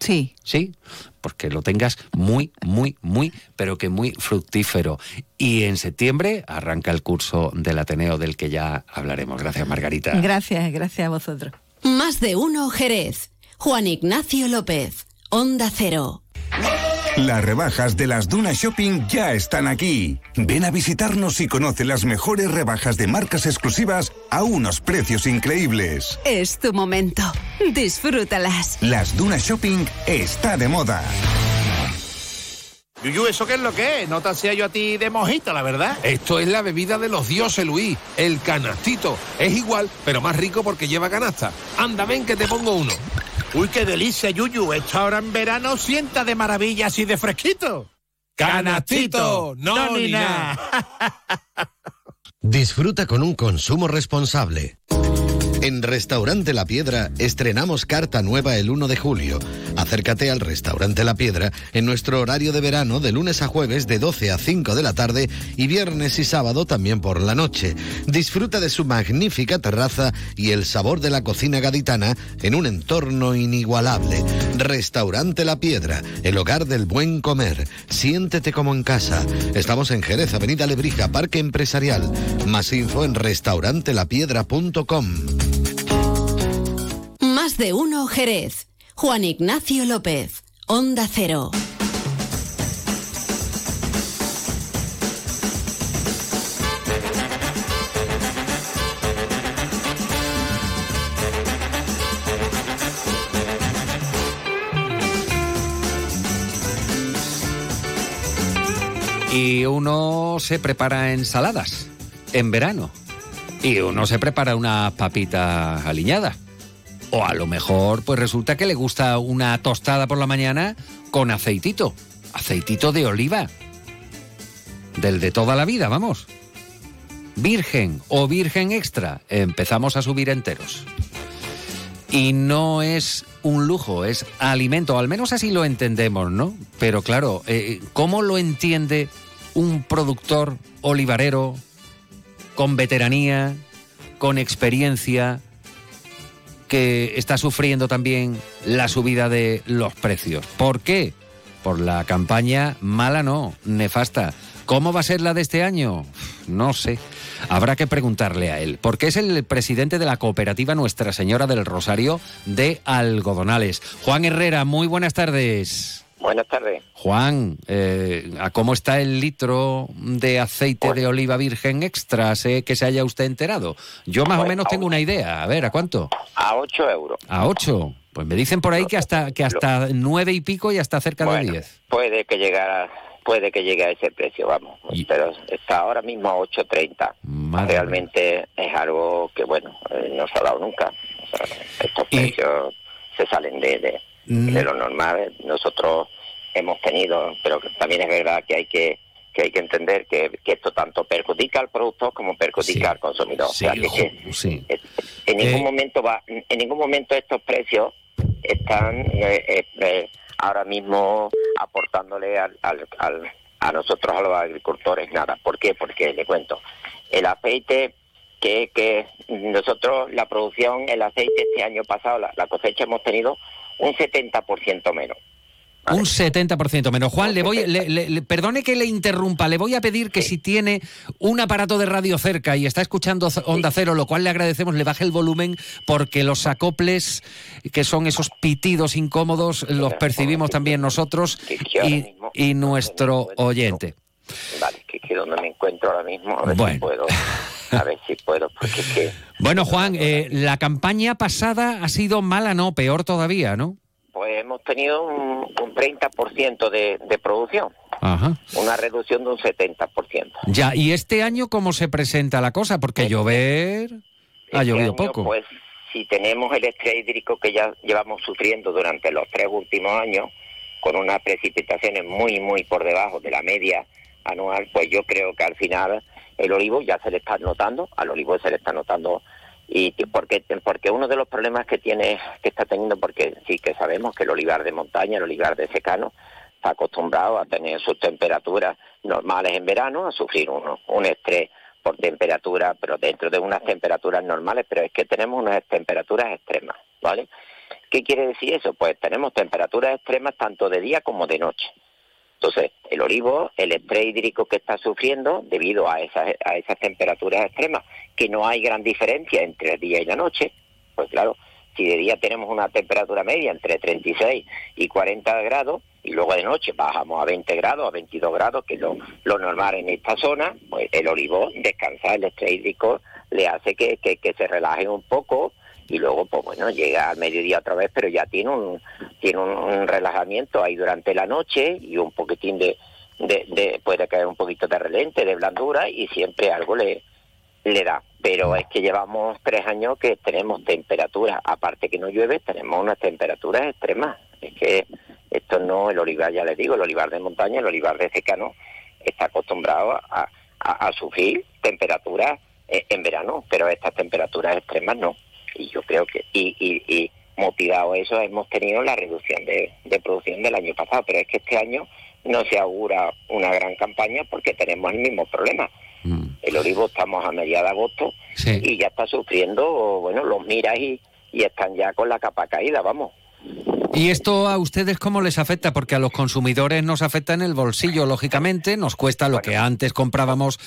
Sí. Sí, porque lo tengas muy, muy, muy, pero que muy fructífero. Y en septiembre arranca el curso del Ateneo del que ya hablaremos. Gracias, Margarita. Gracias, gracias a vosotros. Más de uno Jerez. Juan Ignacio López. Onda Cero. Las rebajas de las Dunas Shopping ya están aquí. Ven a visitarnos y conoce las mejores rebajas de marcas exclusivas a unos precios increíbles. Es tu momento. Disfrútalas. Las Dunas Shopping está de moda. Yuyu, ¿eso qué es lo que es? No te hacía yo a ti de mojito, la verdad. Esto es la bebida de los dioses, Luis. El canastito. Es igual, pero más rico porque lleva canasta. Anda, ven que te pongo uno. Uy, qué delicia, Yuyu. Esto ahora en verano sienta de maravilla así de fresquito. Canastito, no, ni nada. <laughs> Disfruta con un consumo responsable. En Restaurante La Piedra estrenamos carta nueva el 1 de julio. Acércate al Restaurante La Piedra en nuestro horario de verano de lunes a jueves de 12 a 5 de la tarde y viernes y sábado también por la noche. Disfruta de su magnífica terraza y el sabor de la cocina gaditana en un entorno inigualable. Restaurante La Piedra, el hogar del buen comer. Siéntete como en casa. Estamos en Jerez, Avenida Lebrija, Parque Empresarial. Más info en restaurantelappiedra.com. Más de uno Jerez. Juan Ignacio López. Onda Cero. Y uno se prepara ensaladas en verano. Y uno se prepara unas papitas aliñadas. O a lo mejor, pues resulta que le gusta una tostada por la mañana con aceitito. Aceitito de oliva. Del de toda la vida, vamos. Virgen o virgen extra. Empezamos a subir enteros. Y no es un lujo, es alimento, al menos así lo entendemos, ¿no? Pero claro, eh, ¿cómo lo entiende un productor olivarero con veteranía, con experiencia, que está sufriendo también la subida de los precios? ¿Por qué? Por la campaña mala no, nefasta. ¿Cómo va a ser la de este año? No sé. Habrá que preguntarle a él, porque es el presidente de la cooperativa Nuestra Señora del Rosario de Algodonales. Juan Herrera, muy buenas tardes. Buenas tardes. Juan, eh, ¿a cómo está el litro de aceite de oliva virgen extra? Sé que se haya usted enterado. Yo más o menos tengo una idea. A ver, ¿a cuánto? A 8 euros. A 8. Pues me dicen por ahí que hasta que hasta nueve y pico y hasta cerca de Bueno, 10. Puede que llegue a, puede que llegue a ese precio, vamos. Pero está ahora mismo a 8.30. Madre Realmente es algo que, bueno, eh, no se ha dado nunca. O sea, estos precios se salen de, de, Mm. de lo normal. Nosotros hemos tenido, pero también es verdad que hay que que hay que entender que, que esto tanto perjudica al productor como perjudica al consumidor. Sí, o sea, que, que sí. en ningún Eh, momento va, en ningún momento estos precios están eh, eh, eh, ahora mismo aportándole al, al- al- a nosotros a los agricultores nada. ¿Por qué? Porque le cuento, el aceite que, que nosotros la producción, el aceite este año pasado, la, la cosecha hemos tenido un 70% menos. Un 70% menos. Juan, le voy, le- perdone que le interrumpa, le voy a pedir que si tiene un aparato de radio cerca y está escuchando Onda Cero, lo cual le agradecemos, le baje el volumen porque los acoples, que son esos pitidos incómodos, los percibimos también nosotros y, y nuestro oyente. Vale, que, que donde me encuentro ahora mismo, a ver si Bueno. puedo, a ver si puedo, porque es que <laughs> Bueno, Juan, eh, la campaña pasada ha sido mala, no, peor todavía, ¿no? pues hemos tenido un, un 30% de, de producción, Ajá. una reducción de un 70%. Ya, ¿y este año cómo se presenta la cosa? Porque llover ha Este llovido año, poco. Pues si tenemos el estrés hídrico que ya llevamos sufriendo durante los tres últimos años, con unas precipitaciones muy, muy por debajo de la media anual, pues yo creo que al final el olivo ya se le está notando, al olivo se le está notando y que- porque porque uno de los problemas que tiene que está teniendo porque sí que sabemos que el olivar de montaña el olivar de secano está acostumbrado a tener sus temperaturas normales en verano a sufrir un, un estrés por temperatura pero dentro de unas temperaturas normales pero es que tenemos unas temperaturas extremas vale qué quiere decir eso pues tenemos temperaturas extremas tanto de día como de noche entonces, el olivo, el estrés hídrico que está sufriendo debido a esas, temperaturas extremas, que no hay gran diferencia entre el día y la noche, pues claro, si de día tenemos una temperatura media entre 36 y 40 grados, y luego de noche bajamos a 20 grados, a 22 grados, que es lo, normal en esta zona, pues el olivo descansar, el estrés hídrico le hace que se relaje un poco y luego pues bueno llega al mediodía otra vez pero ya tiene un tiene un, relajamiento ahí durante la noche y un poquitín de, de, de- puede caer un poquito de relente de blandura y siempre algo le le da. Pero es que llevamos tres años que tenemos temperaturas aparte que no llueve tenemos unas temperaturas extremas. Es que esto no el olivar ya les digo el olivar de montaña el olivar de secano está acostumbrado a, a, a sufrir temperaturas eh, en verano pero estas temperaturas extremas no y yo creo que y, y, y motivado eso hemos tenido la reducción de, de producción del año pasado pero es que este año no se augura una gran campaña porque tenemos el mismo problema. El olivo estamos a mediados de agosto y ya está sufriendo bueno los miras y, y están ya con la capa caída vamos ¿Y esto a ustedes cómo les afecta? Porque a los consumidores nos afecta en el bolsillo, lógicamente. Nos cuesta lo que antes comprábamos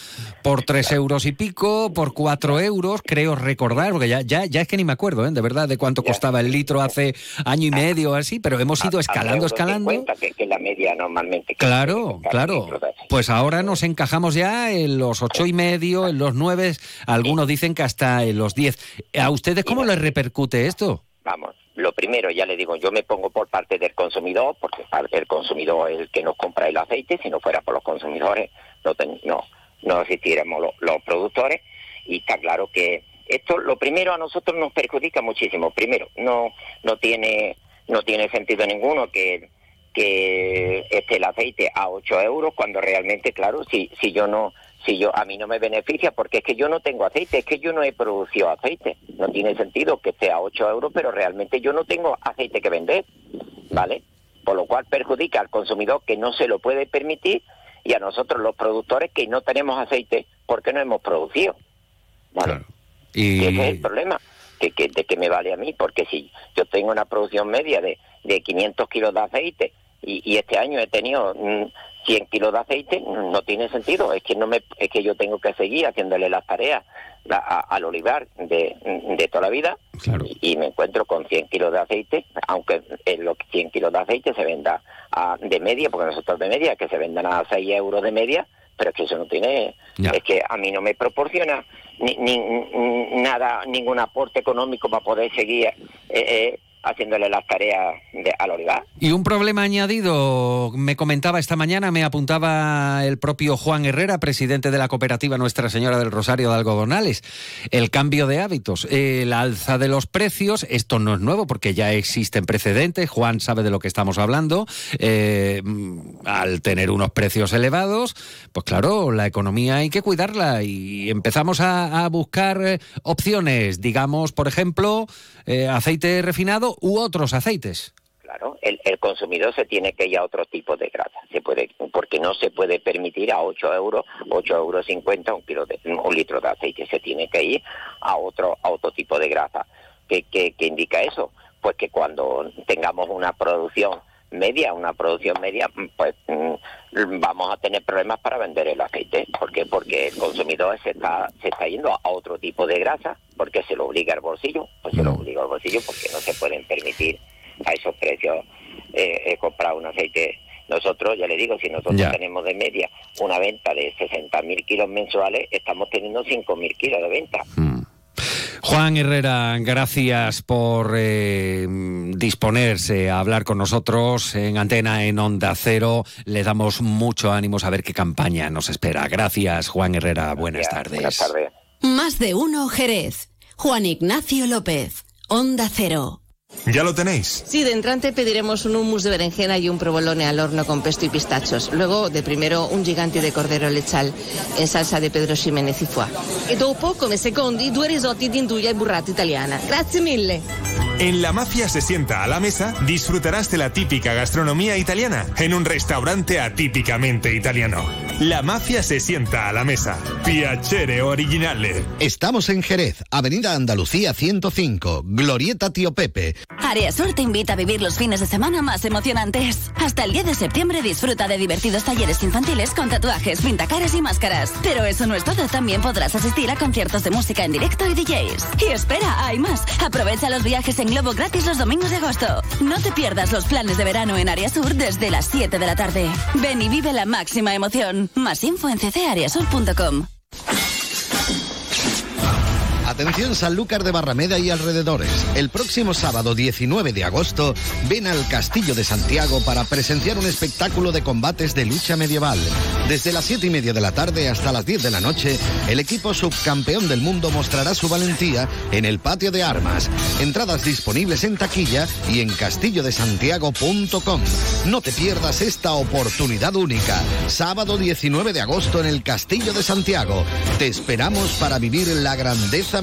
por tres euros y pico, por cuatro euros, creo recordar, porque ya, ya, ya es que ni me acuerdo, ¿eh? de verdad, de cuánto costaba el litro hace año y medio así, pero hemos ido escalando, escalando. 50, que, que es la media normalmente Claro, claro. Pues ahora nos encajamos ya en los ocho y medio, en los nueve, algunos dicen que hasta en los diez. ¿A ustedes cómo les repercute esto? Vamos, lo primero, ya le digo, yo me pongo por parte del consumidor, porque del consumidor es el que nos compra el aceite, si no fuera por los consumidores no, ten- no, no existiéramos lo- los productores, y está claro que esto, lo primero a nosotros nos perjudica muchísimo. Primero, no, no tiene, no tiene sentido ninguno que, que esté el aceite a 8 euros cuando realmente, claro, si, si yo no, si yo, a mí no me beneficia porque es que yo no tengo aceite, es que yo no he producido aceite. No tiene sentido que esté a 8 euros, pero realmente yo no tengo aceite que vender, ¿vale? Por lo cual perjudica al consumidor que no se lo puede permitir y a nosotros los productores que no tenemos aceite porque no hemos producido. ¿vale? Y... Y ese es el problema, que, que, de me vale a mí, porque si yo tengo una producción media de, de 500 kilos de aceite y, y este año he tenido mm, 100 kilos de aceite, no tiene sentido, es que no me, es que yo tengo que seguir haciéndole las tareas a- al olivar de, de toda la vida. Y, y me encuentro con 100 kilos de aceite, aunque eh, los 100 kilos de aceite se venda a- de media, porque nosotros de media que se vendan a 6 euros de media, pero es que eso no tiene, es que a mí no me proporciona ni, nada, ningún aporte económico para poder seguir eh, eh, haciéndole las tareas de, al olivar. Y un problema añadido, me comentaba esta mañana, me apuntaba el propio Juan Herrera, presidente de la cooperativa Nuestra Señora del Rosario de Algodonales, el cambio de hábitos, el alza de los precios, esto no es nuevo porque ya existen precedentes, Juan sabe de lo que estamos hablando, eh, al tener unos precios elevados, pues claro, la economía hay que cuidarla y empezamos a, buscar eh, opciones, digamos, por ejemplo, eh, aceite refinado u otros aceites. Claro, el, el, consumidor se tiene que ir a otro tipo de grasa, se puede, porque no se puede permitir a 8 euros, 8 euros 50 un, kilo de, un litro de aceite, se tiene que ir a otro, a otro tipo de grasa. ¿Qué, qué, qué indica eso? Pues que cuando tengamos una producción media, una producción media, pues mm, vamos a tener problemas para vender el aceite. ¿Por qué? Porque el consumidor se está, se está yendo a otro tipo de grasa, porque se lo obliga al bolsillo, pues se lo obliga al bolsillo porque no se pueden permitir a esos precios eh, eh, comprar un aceite. Nosotros, ya le digo, si nosotros Ya. tenemos de media una venta de 60.000 kilos mensuales, estamos teniendo 5.000 kilos de venta. Juan Herrera, gracias por eh, disponerse a hablar con nosotros en antena en Onda Cero. Le damos mucho ánimo a ver qué campaña nos espera. Gracias, Juan Herrera. Buenas tardes. Buenas tardes. Más de uno Jerez. Juan Ignacio López. Onda Cero. ¿Ya lo tenéis? Sí, de entrante pediremos un hummus de berenjena y un provolone al horno con pesto y pistachos. Luego, de primero, un gigante de cordero lechal en salsa de Pedro Ximenez y foie. E dopo, come secondi, due risotti di induja e burrata italiana. Grazie mille. En La Mafia se sienta a la mesa, disfrutarás de la típica gastronomía italiana en un restaurante atípicamente italiano. La Mafia se sienta a la mesa. Piacere originale. Estamos en Jerez, Avenida Andalucía 105, Glorieta Tío Pepe. Área Sur te invita a vivir los fines de semana más emocionantes. Hasta el 10 de septiembre disfruta de divertidos talleres infantiles con tatuajes, pintacaras y máscaras. Pero eso no es todo, también podrás asistir a conciertos de música en directo y DJs. Y espera, hay más. Aprovecha los viajes en globo gratis los domingos de agosto. No te pierdas los planes de verano en Área Sur desde las 7 de la tarde. Ven y vive la máxima emoción. Más info en ccareasur.com. Atención Sanlúcar de Barrameda y alrededores. El próximo sábado 19 de agosto ven al Castillo de Santiago para presenciar un espectáculo de combates de lucha medieval. Desde las 7 y media de la tarde hasta las 10 de la noche, el equipo subcampeón del mundo mostrará su valentía en el patio de armas. Entradas disponibles en taquilla y en castillodesantiago.com. No te pierdas esta oportunidad única. Sábado 19 de agosto en el Castillo de Santiago. Te esperamos para vivir la grandeza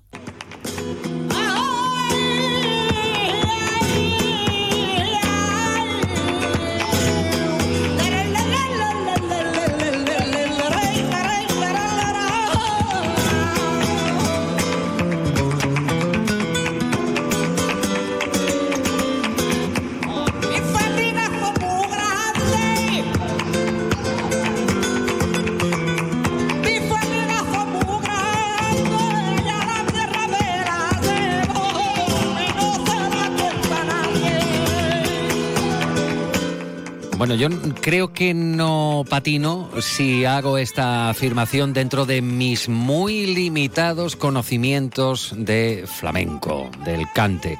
Bueno, yo creo que no patino si hago esta afirmación dentro de mis muy limitados conocimientos de flamenco, del cante.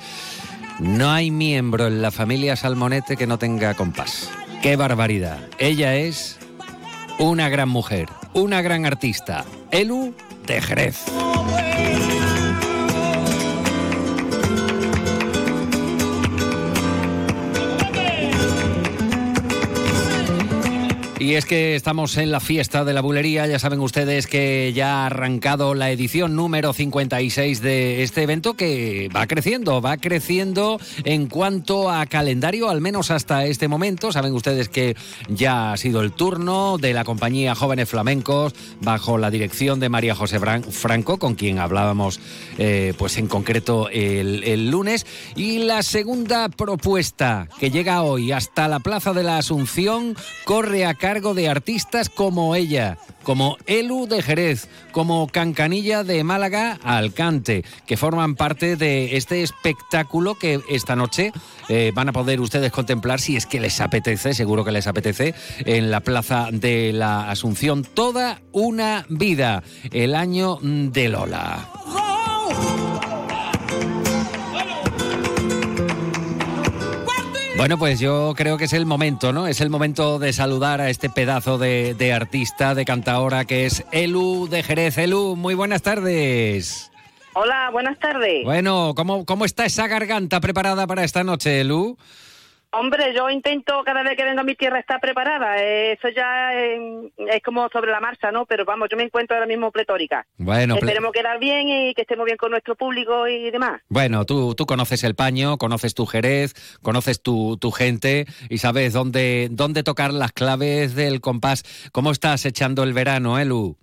No hay miembro en la familia Salmonete que no tenga compás. ¡Qué barbaridad! Ella es una gran mujer, una gran artista, Elu de Jerez. Y es que estamos en la fiesta de la bulería, ya saben ustedes que ya ha arrancado la edición número 56 de este evento que va creciendo, va creciendo en cuanto a calendario, al menos hasta este momento. Saben ustedes que ya ha sido el turno de la compañía Jóvenes Flamencos bajo la dirección de María José Franco, con quien hablábamos eh, pues en concreto el, el lunes. Y la segunda propuesta que llega hoy hasta la Plaza de la Asunción corre a cargo de artistas como ella, como Elu de Jerez, como Cancanilla de Málaga Alcante, que forman parte de este espectáculo que esta noche eh, van a poder ustedes contemplar si es que les apetece, seguro que les apetece, en la Plaza de la Asunción. Toda una vida, el año de Lola. Bueno, pues yo creo que es el momento, ¿no? Es el momento de saludar a este pedazo de, de artista, de cantaora que es Elu de Jerez. Elu, muy buenas tardes. Hola, buenas tardes. Bueno, ¿cómo, ¿cómo está esa garganta preparada para esta noche, Elu? Hombre, yo intento cada vez que vengo a mi tierra estar preparada. Eh, Eso ya eh, es como sobre la marcha, ¿no? Pero vamos, yo me encuentro ahora mismo pletórica. Bueno, Esperemos quedar bien y que estemos bien con nuestro público y demás. Bueno, tú, tú conoces el paño, conoces tu Jerez, conoces tu, tu gente y sabes dónde, dónde tocar las claves del compás. ¿Cómo estás echando el verano, Elu?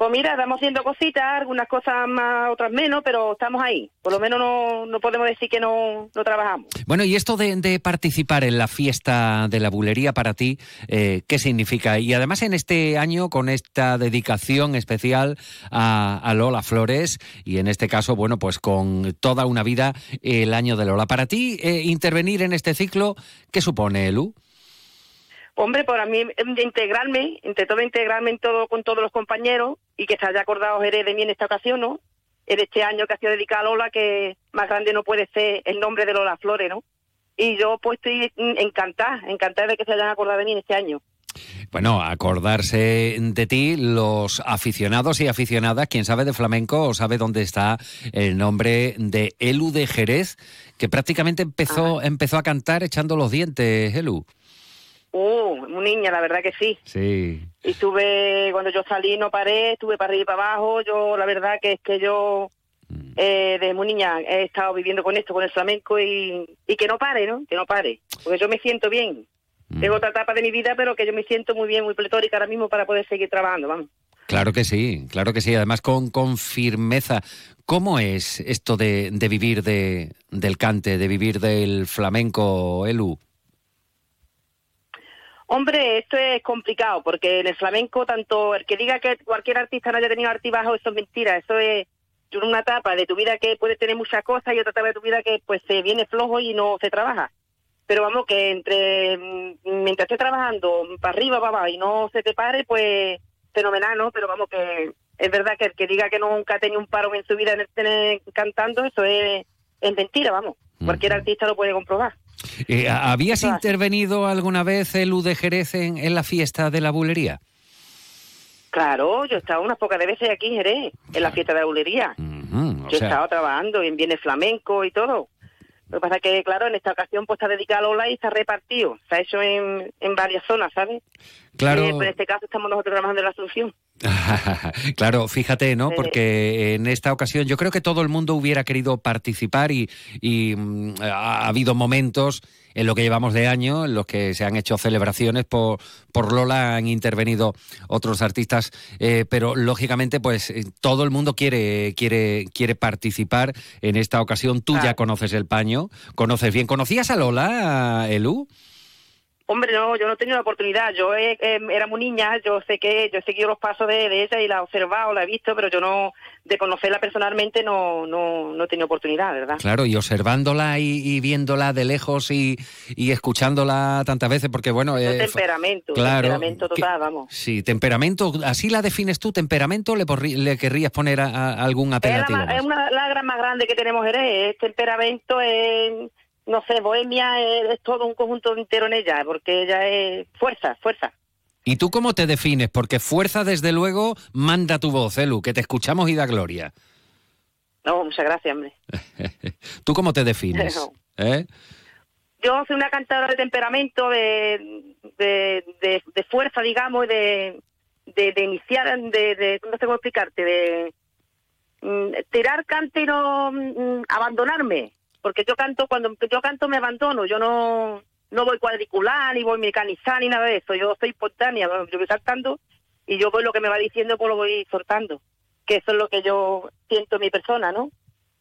Pues mira, estamos haciendo cositas, algunas cosas más, otras menos, pero estamos ahí. Por lo menos no, no podemos decir que no, no trabajamos. Bueno, y esto de, de participar en la fiesta de la bulería para ti, eh, ¿qué significa? Y además en este año con esta dedicación especial a, a Lola Flores y en este caso, bueno, pues con toda una vida el año de Lola. Para ti, eh, intervenir en este ciclo, ¿qué supone, Elu? Hombre, para mí de integrarme, entre todo integrarme en todo con todos los compañeros y que se haya acordado Jerez de mí en esta ocasión, ¿no? En este año que ha sido dedicado a Lola, que más grande no puede ser el nombre de Lola Flores, ¿no? Y yo pues estoy encantada, encantada de que se hayan acordado de mí en este año. Bueno, acordarse de ti los aficionados y aficionadas, quien sabe de flamenco o sabe dónde está el nombre de Elu de Jerez, que prácticamente empezó, empezó a cantar echando los dientes, Elu. Uh, una niña, la verdad que sí. Sí. Y estuve, cuando yo salí no paré, estuve para arriba y para abajo. Yo, la verdad que es que yo, eh, desde muy niña, he estado viviendo con esto, con el flamenco y, y que no pare, ¿no? Que no pare. Porque yo me siento bien. Tengo otra etapa de mi vida, pero que yo me siento muy bien, muy pletórica ahora mismo para poder seguir trabajando, vamos. Claro que sí, claro que sí. Además con, con firmeza. ¿Cómo es esto de, de vivir de, del cante, de vivir del flamenco, Elu? Hombre, esto es complicado porque en el flamenco, tanto el que diga que cualquier artista no haya tenido altibajo, eso es mentira. Eso es una etapa de tu vida que puede tener muchas cosas y otra etapa de tu vida que pues se viene flojo y no se trabaja. Pero vamos, que entre mm, mientras estés trabajando para arriba, para abajo y no se te pare, pues fenomenal, ¿no? Pero vamos, que es verdad que el que diga que nunca ha tenido un paro en su vida en el- cantando, eso es, es mentira, vamos. Cualquier artista lo puede comprobar. Eh, ¿Habías Ah. intervenido alguna vez, Elu de Jerez, en, en la fiesta de la bulería? Claro, yo he estado unas pocas de veces aquí en Jerez, en la fiesta de la bulería. O yo he sea- estado trabajando en bienes flamenco y todo. Lo que pasa es que, claro, en esta ocasión pues está dedicado a Lola y está repartido. Se ha hecho en, en varias zonas, ¿sabes? Claro. Eh, en este caso estamos nosotros trabajando en la Asunción. <laughs> claro, fíjate, ¿no? Sí. Porque en esta ocasión yo creo que todo el mundo hubiera querido participar y, y, mm, ha habido momentos en lo que llevamos de año en los que se han hecho celebraciones por, por Lola, han intervenido otros artistas, eh, pero lógicamente pues eh, todo el mundo quiere, quiere, quiere participar en esta ocasión. Tú ya conoces el paño, conoces bien. ¿Conocías a Lola, Elu? Hombre, no, yo no he tenido la oportunidad. Yo eh, eh, era muy niña, yo sé que yo he seguido los pasos de, de ella y la he observado, la he visto, pero yo no, de conocerla personalmente no, no, no he tenido oportunidad, ¿verdad? Claro, y observándola y, y viéndola de lejos y, y escuchándola tantas veces, porque bueno... Eh, temperamento, claro, temperamento que- total, vamos. Sí, temperamento, así la defines tú, temperamento, ¿le, porri- le querrías poner a, a algún Es, la, apelativo? más? es una la gran más grande que tenemos Jerez, es temperamento, es, no sé, bohemia, es, es todo un conjunto entero en ella, porque ella es fuerza, fuerza. ¿Y tú cómo te defines? Porque fuerza, desde luego, manda tu voz, Elu, que te escuchamos y da gloria. No, muchas gracias, hombre. <laughs> ¿Tú cómo te defines? <laughs> ¿Eh? Yo soy una cantadora de temperamento, de, de, de, de fuerza, digamos, de, de, de iniciar, de, de, no sé cómo explicarte, de mm, tirar cante y no mm, abandonarme. Porque yo canto, cuando yo canto me abandono, yo no, no voy cuadricular, ni voy mecanizar, ni nada de eso. Yo soy espontánea, yo voy saltando y yo voy lo que me va diciendo, pues lo voy soltando. Que eso es lo que yo siento en mi persona, ¿no?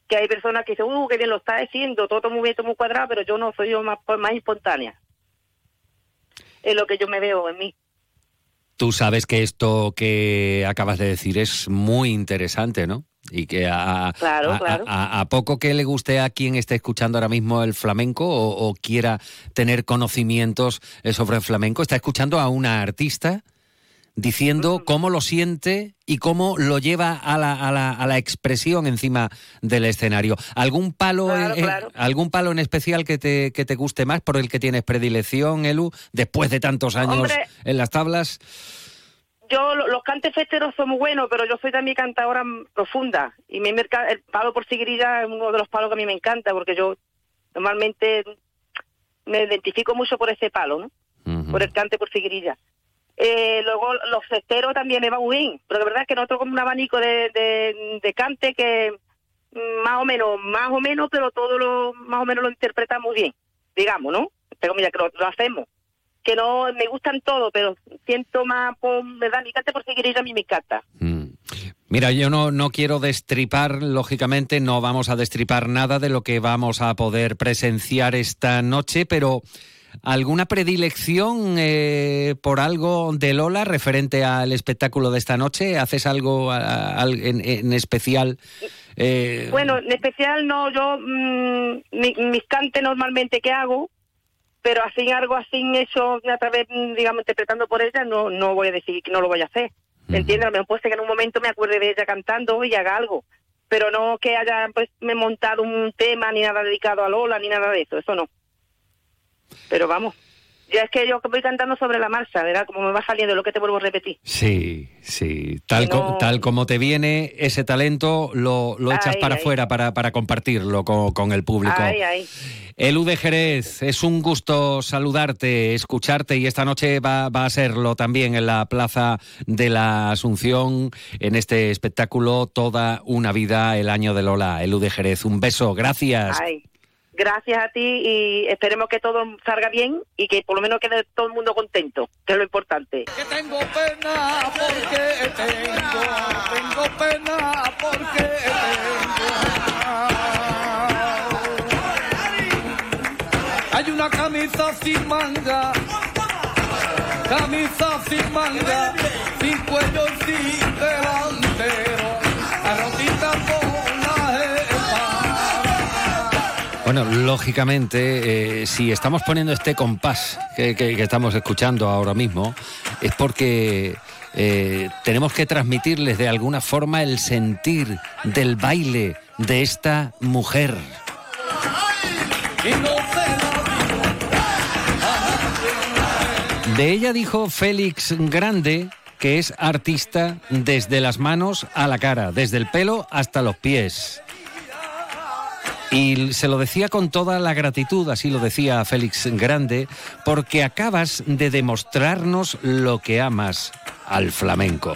que hay personas que dicen, uh, que bien lo está haciendo, todo muy bien, todo muy cuadrado, pero yo no soy yo más, más espontánea. es lo que yo me veo en mí. Tú sabes que esto que acabas de decir es muy interesante, ¿no? Y que a, Claro, a- claro. a- a poco que le guste a quien esté escuchando ahora mismo el flamenco o, o quiera tener conocimientos eh, sobre el flamenco, está escuchando a una artista diciendo cómo lo siente y cómo lo lleva a la, a la- a la expresión encima del escenario. ¿Algún palo, Claro, en, en- claro. algún palo en especial que te, que te guste más, por el que tienes predilección, Elu, después de tantos años Hombre. en las tablas? Yo, lo- los cantes festeros son muy buenos, pero yo soy también cantadora profunda. Y me el palo por seguirilla es uno de los palos que a mí me encanta, porque yo normalmente me identifico mucho por ese palo, ¿no? Por el cante por seguirilla. Eh, luego los festeros también me va muy bien, pero de verdad que nosotros como un abanico de, de, de cante que más o menos, más o menos, pero todo lo, más o menos lo interpretamos bien, digamos, ¿no? Pero mira, que lo, lo hacemos. Que no, me gustan todos, pero siento más, por, me da mi cante por a mí me encanta. Mira, yo no, no quiero destripar, lógicamente no vamos a destripar nada de lo que vamos a poder presenciar esta noche, pero ¿alguna predilección eh, por algo de Lola referente al espectáculo de esta noche? ¿Haces algo a- en, en especial? eh, Bueno, en especial no, yo mm, mi- mis cantes normalmente que hago, pero así algo así hecho a través, digamos, interpretando por ella, no no voy a decir que no lo voy a hacer. ¿Me entiendes? A lo mejor puede ser que en un momento me acuerde de ella cantando y haga algo, pero no que haya pues me montado un tema ni nada dedicado a Lola ni nada de eso, eso no. Pero vamos, ya es que yo voy cantando sobre la marcha, ¿verdad? Como me va saliendo lo que te vuelvo a repetir. Sí, sí. Tal, no- tal como te viene ese talento, lo, lo echas Ay, para afuera para, para compartirlo con, con el público. Ay, ay. Elu de Jerez, es un gusto saludarte, escucharte y esta noche va, va a serlo también en la Plaza de la Asunción, en este espectáculo Toda una vida, el año de Lola. Elu de Jerez, un beso, gracias. Ay, gracias a ti y esperemos que todo salga bien y que por lo menos quede todo el mundo contento, que es lo importante. Tengo pena porque tengo, tengo pena porque tengo. Hay una camisa sin manga, camisa sin manga, sin cuello sin delantero, la Bueno, lógicamente, eh, si estamos poniendo este compás que, estamos escuchando ahora mismo, es porque eh, tenemos que transmitirles de alguna forma el sentir del baile de esta mujer. De ella dijo Félix Grande que es artista desde las manos a la cara, desde el pelo hasta los pies. Y se lo decía con toda la gratitud, así lo decía Félix Grande, porque acabas de demostrarnos lo que amas al flamenco.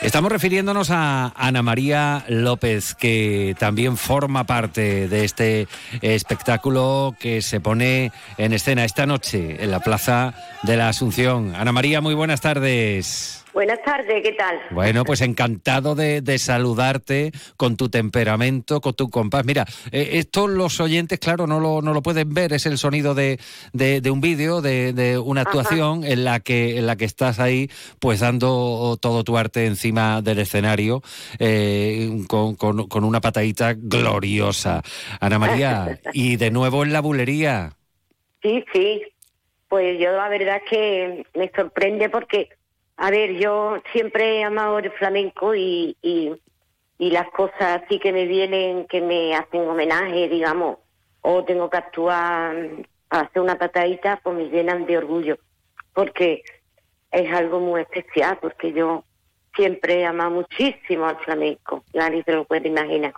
Estamos refiriéndonos a Ana María López, que también forma parte de este espectáculo que se pone en escena esta noche en la Plaza de la Asunción. Ana María, muy buenas tardes. Buenas tardes, ¿qué tal? Bueno, pues encantado de, de saludarte con tu temperamento, con tu compás. Mira, eh, esto los oyentes, claro, no lo, no lo pueden ver, es el sonido de, de- de un vídeo, de, una Ajá. actuación en la que en la que estás ahí, pues dando todo tu arte encima del escenario, eh, con, con- con una patadita gloriosa. Ana María, <laughs> y de nuevo en la bulería. Sí, sí. Pues yo la verdad es que me sorprende porque, a ver, yo siempre he amado el flamenco y, y, las cosas así que me vienen, que me hacen homenaje, digamos, o tengo que actuar, hacer una patadita, pues me llenan de orgullo. Porque es algo muy especial, porque yo siempre he amado muchísimo al flamenco. Nadie se lo puede imaginar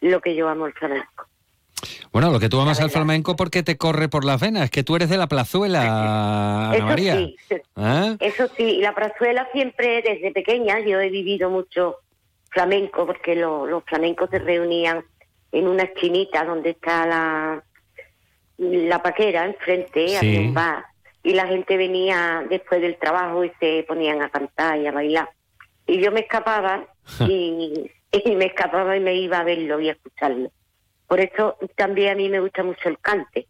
lo que yo amo al flamenco. Bueno, lo que tú amas al flamenco porque te corre por las venas, que tú eres de la plazuela, Ana Eso María. sí. ¿Eh? Eso sí, y la plazuela siempre, desde pequeña, yo he vivido mucho flamenco, porque lo- los flamencos se reunían en una esquinita donde está la, la paquera, enfrente, Sí. había un bar, y la gente venía después del trabajo y se ponían a cantar y a bailar. Y yo me escapaba y, y me escapaba y me iba a verlo y a escucharlo. Por eso también a mí me gusta mucho el cante,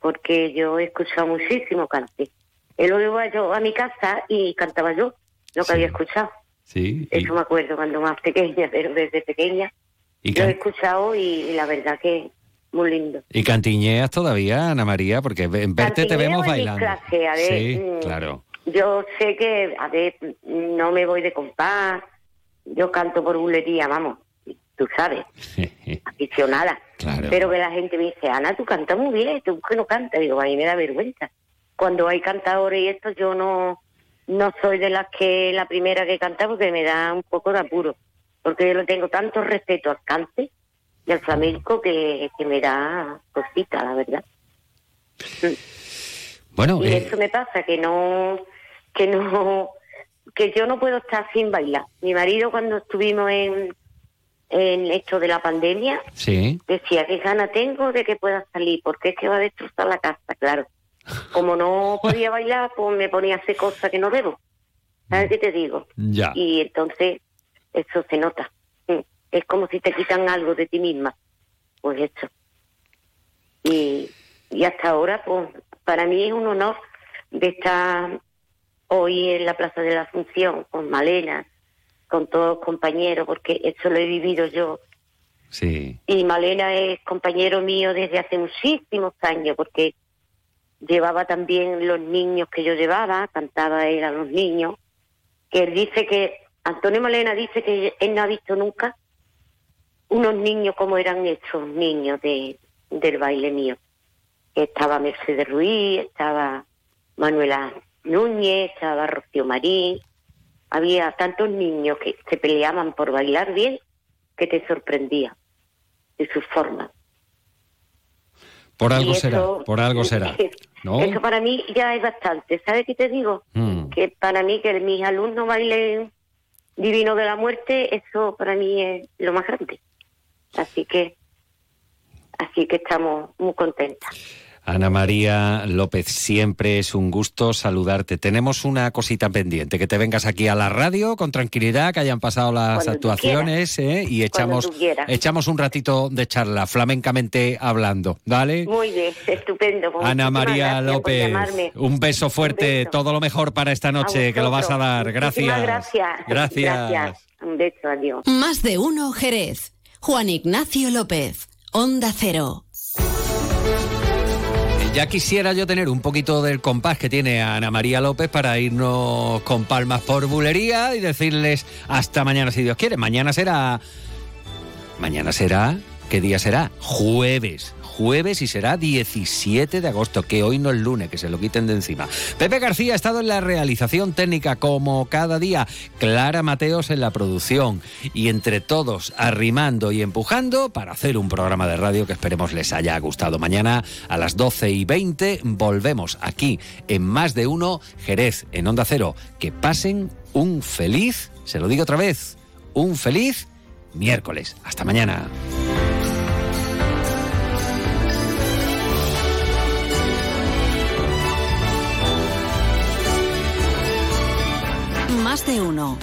porque yo he escuchado muchísimo cante. Él lo iba yo a mi casa y cantaba yo lo que había escuchado. Sí. Eso me acuerdo cuando más pequeña, <laughs> pero desde pequeña Y, lo he escuchado y, y la verdad que muy lindo. y cantiñeas todavía, Ana María, porque en verte te vemos bailando. clase, a ver, sí, mm, claro. Yo sé que, a ver, no me voy de compás, yo canto por bulería, vamos, tú sabes, <laughs> aficionada. Claro. Pero que la gente me dice, Ana, tú cantas muy bien, tú que no cantas. Digo, a mí me da vergüenza. Cuando hay cantadores y esto, yo no, no soy de las que la primera que canta porque me da un poco de apuro. Porque yo le tengo tanto respeto al cante y al flamenco que, que me da cosita, la verdad. <laughs> Bueno, Y eh, eso me pasa, que no, que no, que yo no puedo estar sin bailar. Mi marido cuando estuvimos en, en esto de la pandemia, sí. decía, qué gana tengo de que pueda salir, porque es que va a destrozar la casa, claro. Como no <laughs> podía bailar, pues me ponía a hacer cosas que no debo. ¿Sabes qué te digo? Ya. Y entonces eso se nota. Mm. Es como si te quitan algo de ti misma. Pues eso. Y, y hasta ahora, pues para mí es un honor de estar hoy en la Plaza de la Asunción con Malena, con todos los compañeros, porque eso lo he vivido yo. Sí. Y Malena es compañero mío desde hace muchísimos años, porque llevaba también los niños que yo llevaba, cantaba él a los niños, que él dice que, Antonio Malena dice que él no ha visto nunca unos niños como eran estos niños de, del baile mío. Estaba Mercedes Ruiz, estaba Manuela Núñez, estaba Rocío Marín, había tantos niños que se peleaban por bailar bien que te sorprendía de sus formas. Por algo será, por algo <laughs> será. ¿No? Eso para mí ya es bastante. ¿Sabes qué te digo? Mm. Que para mí que mis alumnos bailen Divino de la Muerte, eso para mí es lo más grande. Así que, así que estamos muy contentas. Ana María López, siempre es un gusto saludarte. Tenemos una cosita pendiente, que te vengas aquí a la radio con tranquilidad, que hayan pasado las Cuando actuaciones ¿eh? y echamos, echamos un ratito de charla, flamencamente hablando. ¿Vale? Muy bien, estupendo. Pues Ana María López, un beso fuerte, todo lo mejor para esta noche, que lo vas a dar. Gracias. Gracias. Gracias. Gracias. Un beso, adiós. Más de uno Jerez. Juan Ignacio López. Onda Cero. Ya quisiera yo tener un poquito del compás que tiene Ana María López para irnos con palmas por bulería y decirles hasta mañana si Dios quiere. Mañana será... Mañana será... ¿Qué día será? Jueves. Jueves y será 17 de agosto, que hoy no es lunes, que se lo quiten de encima. Pepe García ha estado en la realización técnica como cada día, Clara Mateos en la producción y entre todos arrimando y empujando para hacer un programa de radio que esperemos les haya gustado. Mañana a las 12 y 20 volvemos aquí en Más de Uno Jerez, en Onda Cero. Que pasen un feliz, se lo digo otra vez, un feliz miércoles. Hasta mañana. Más de uno.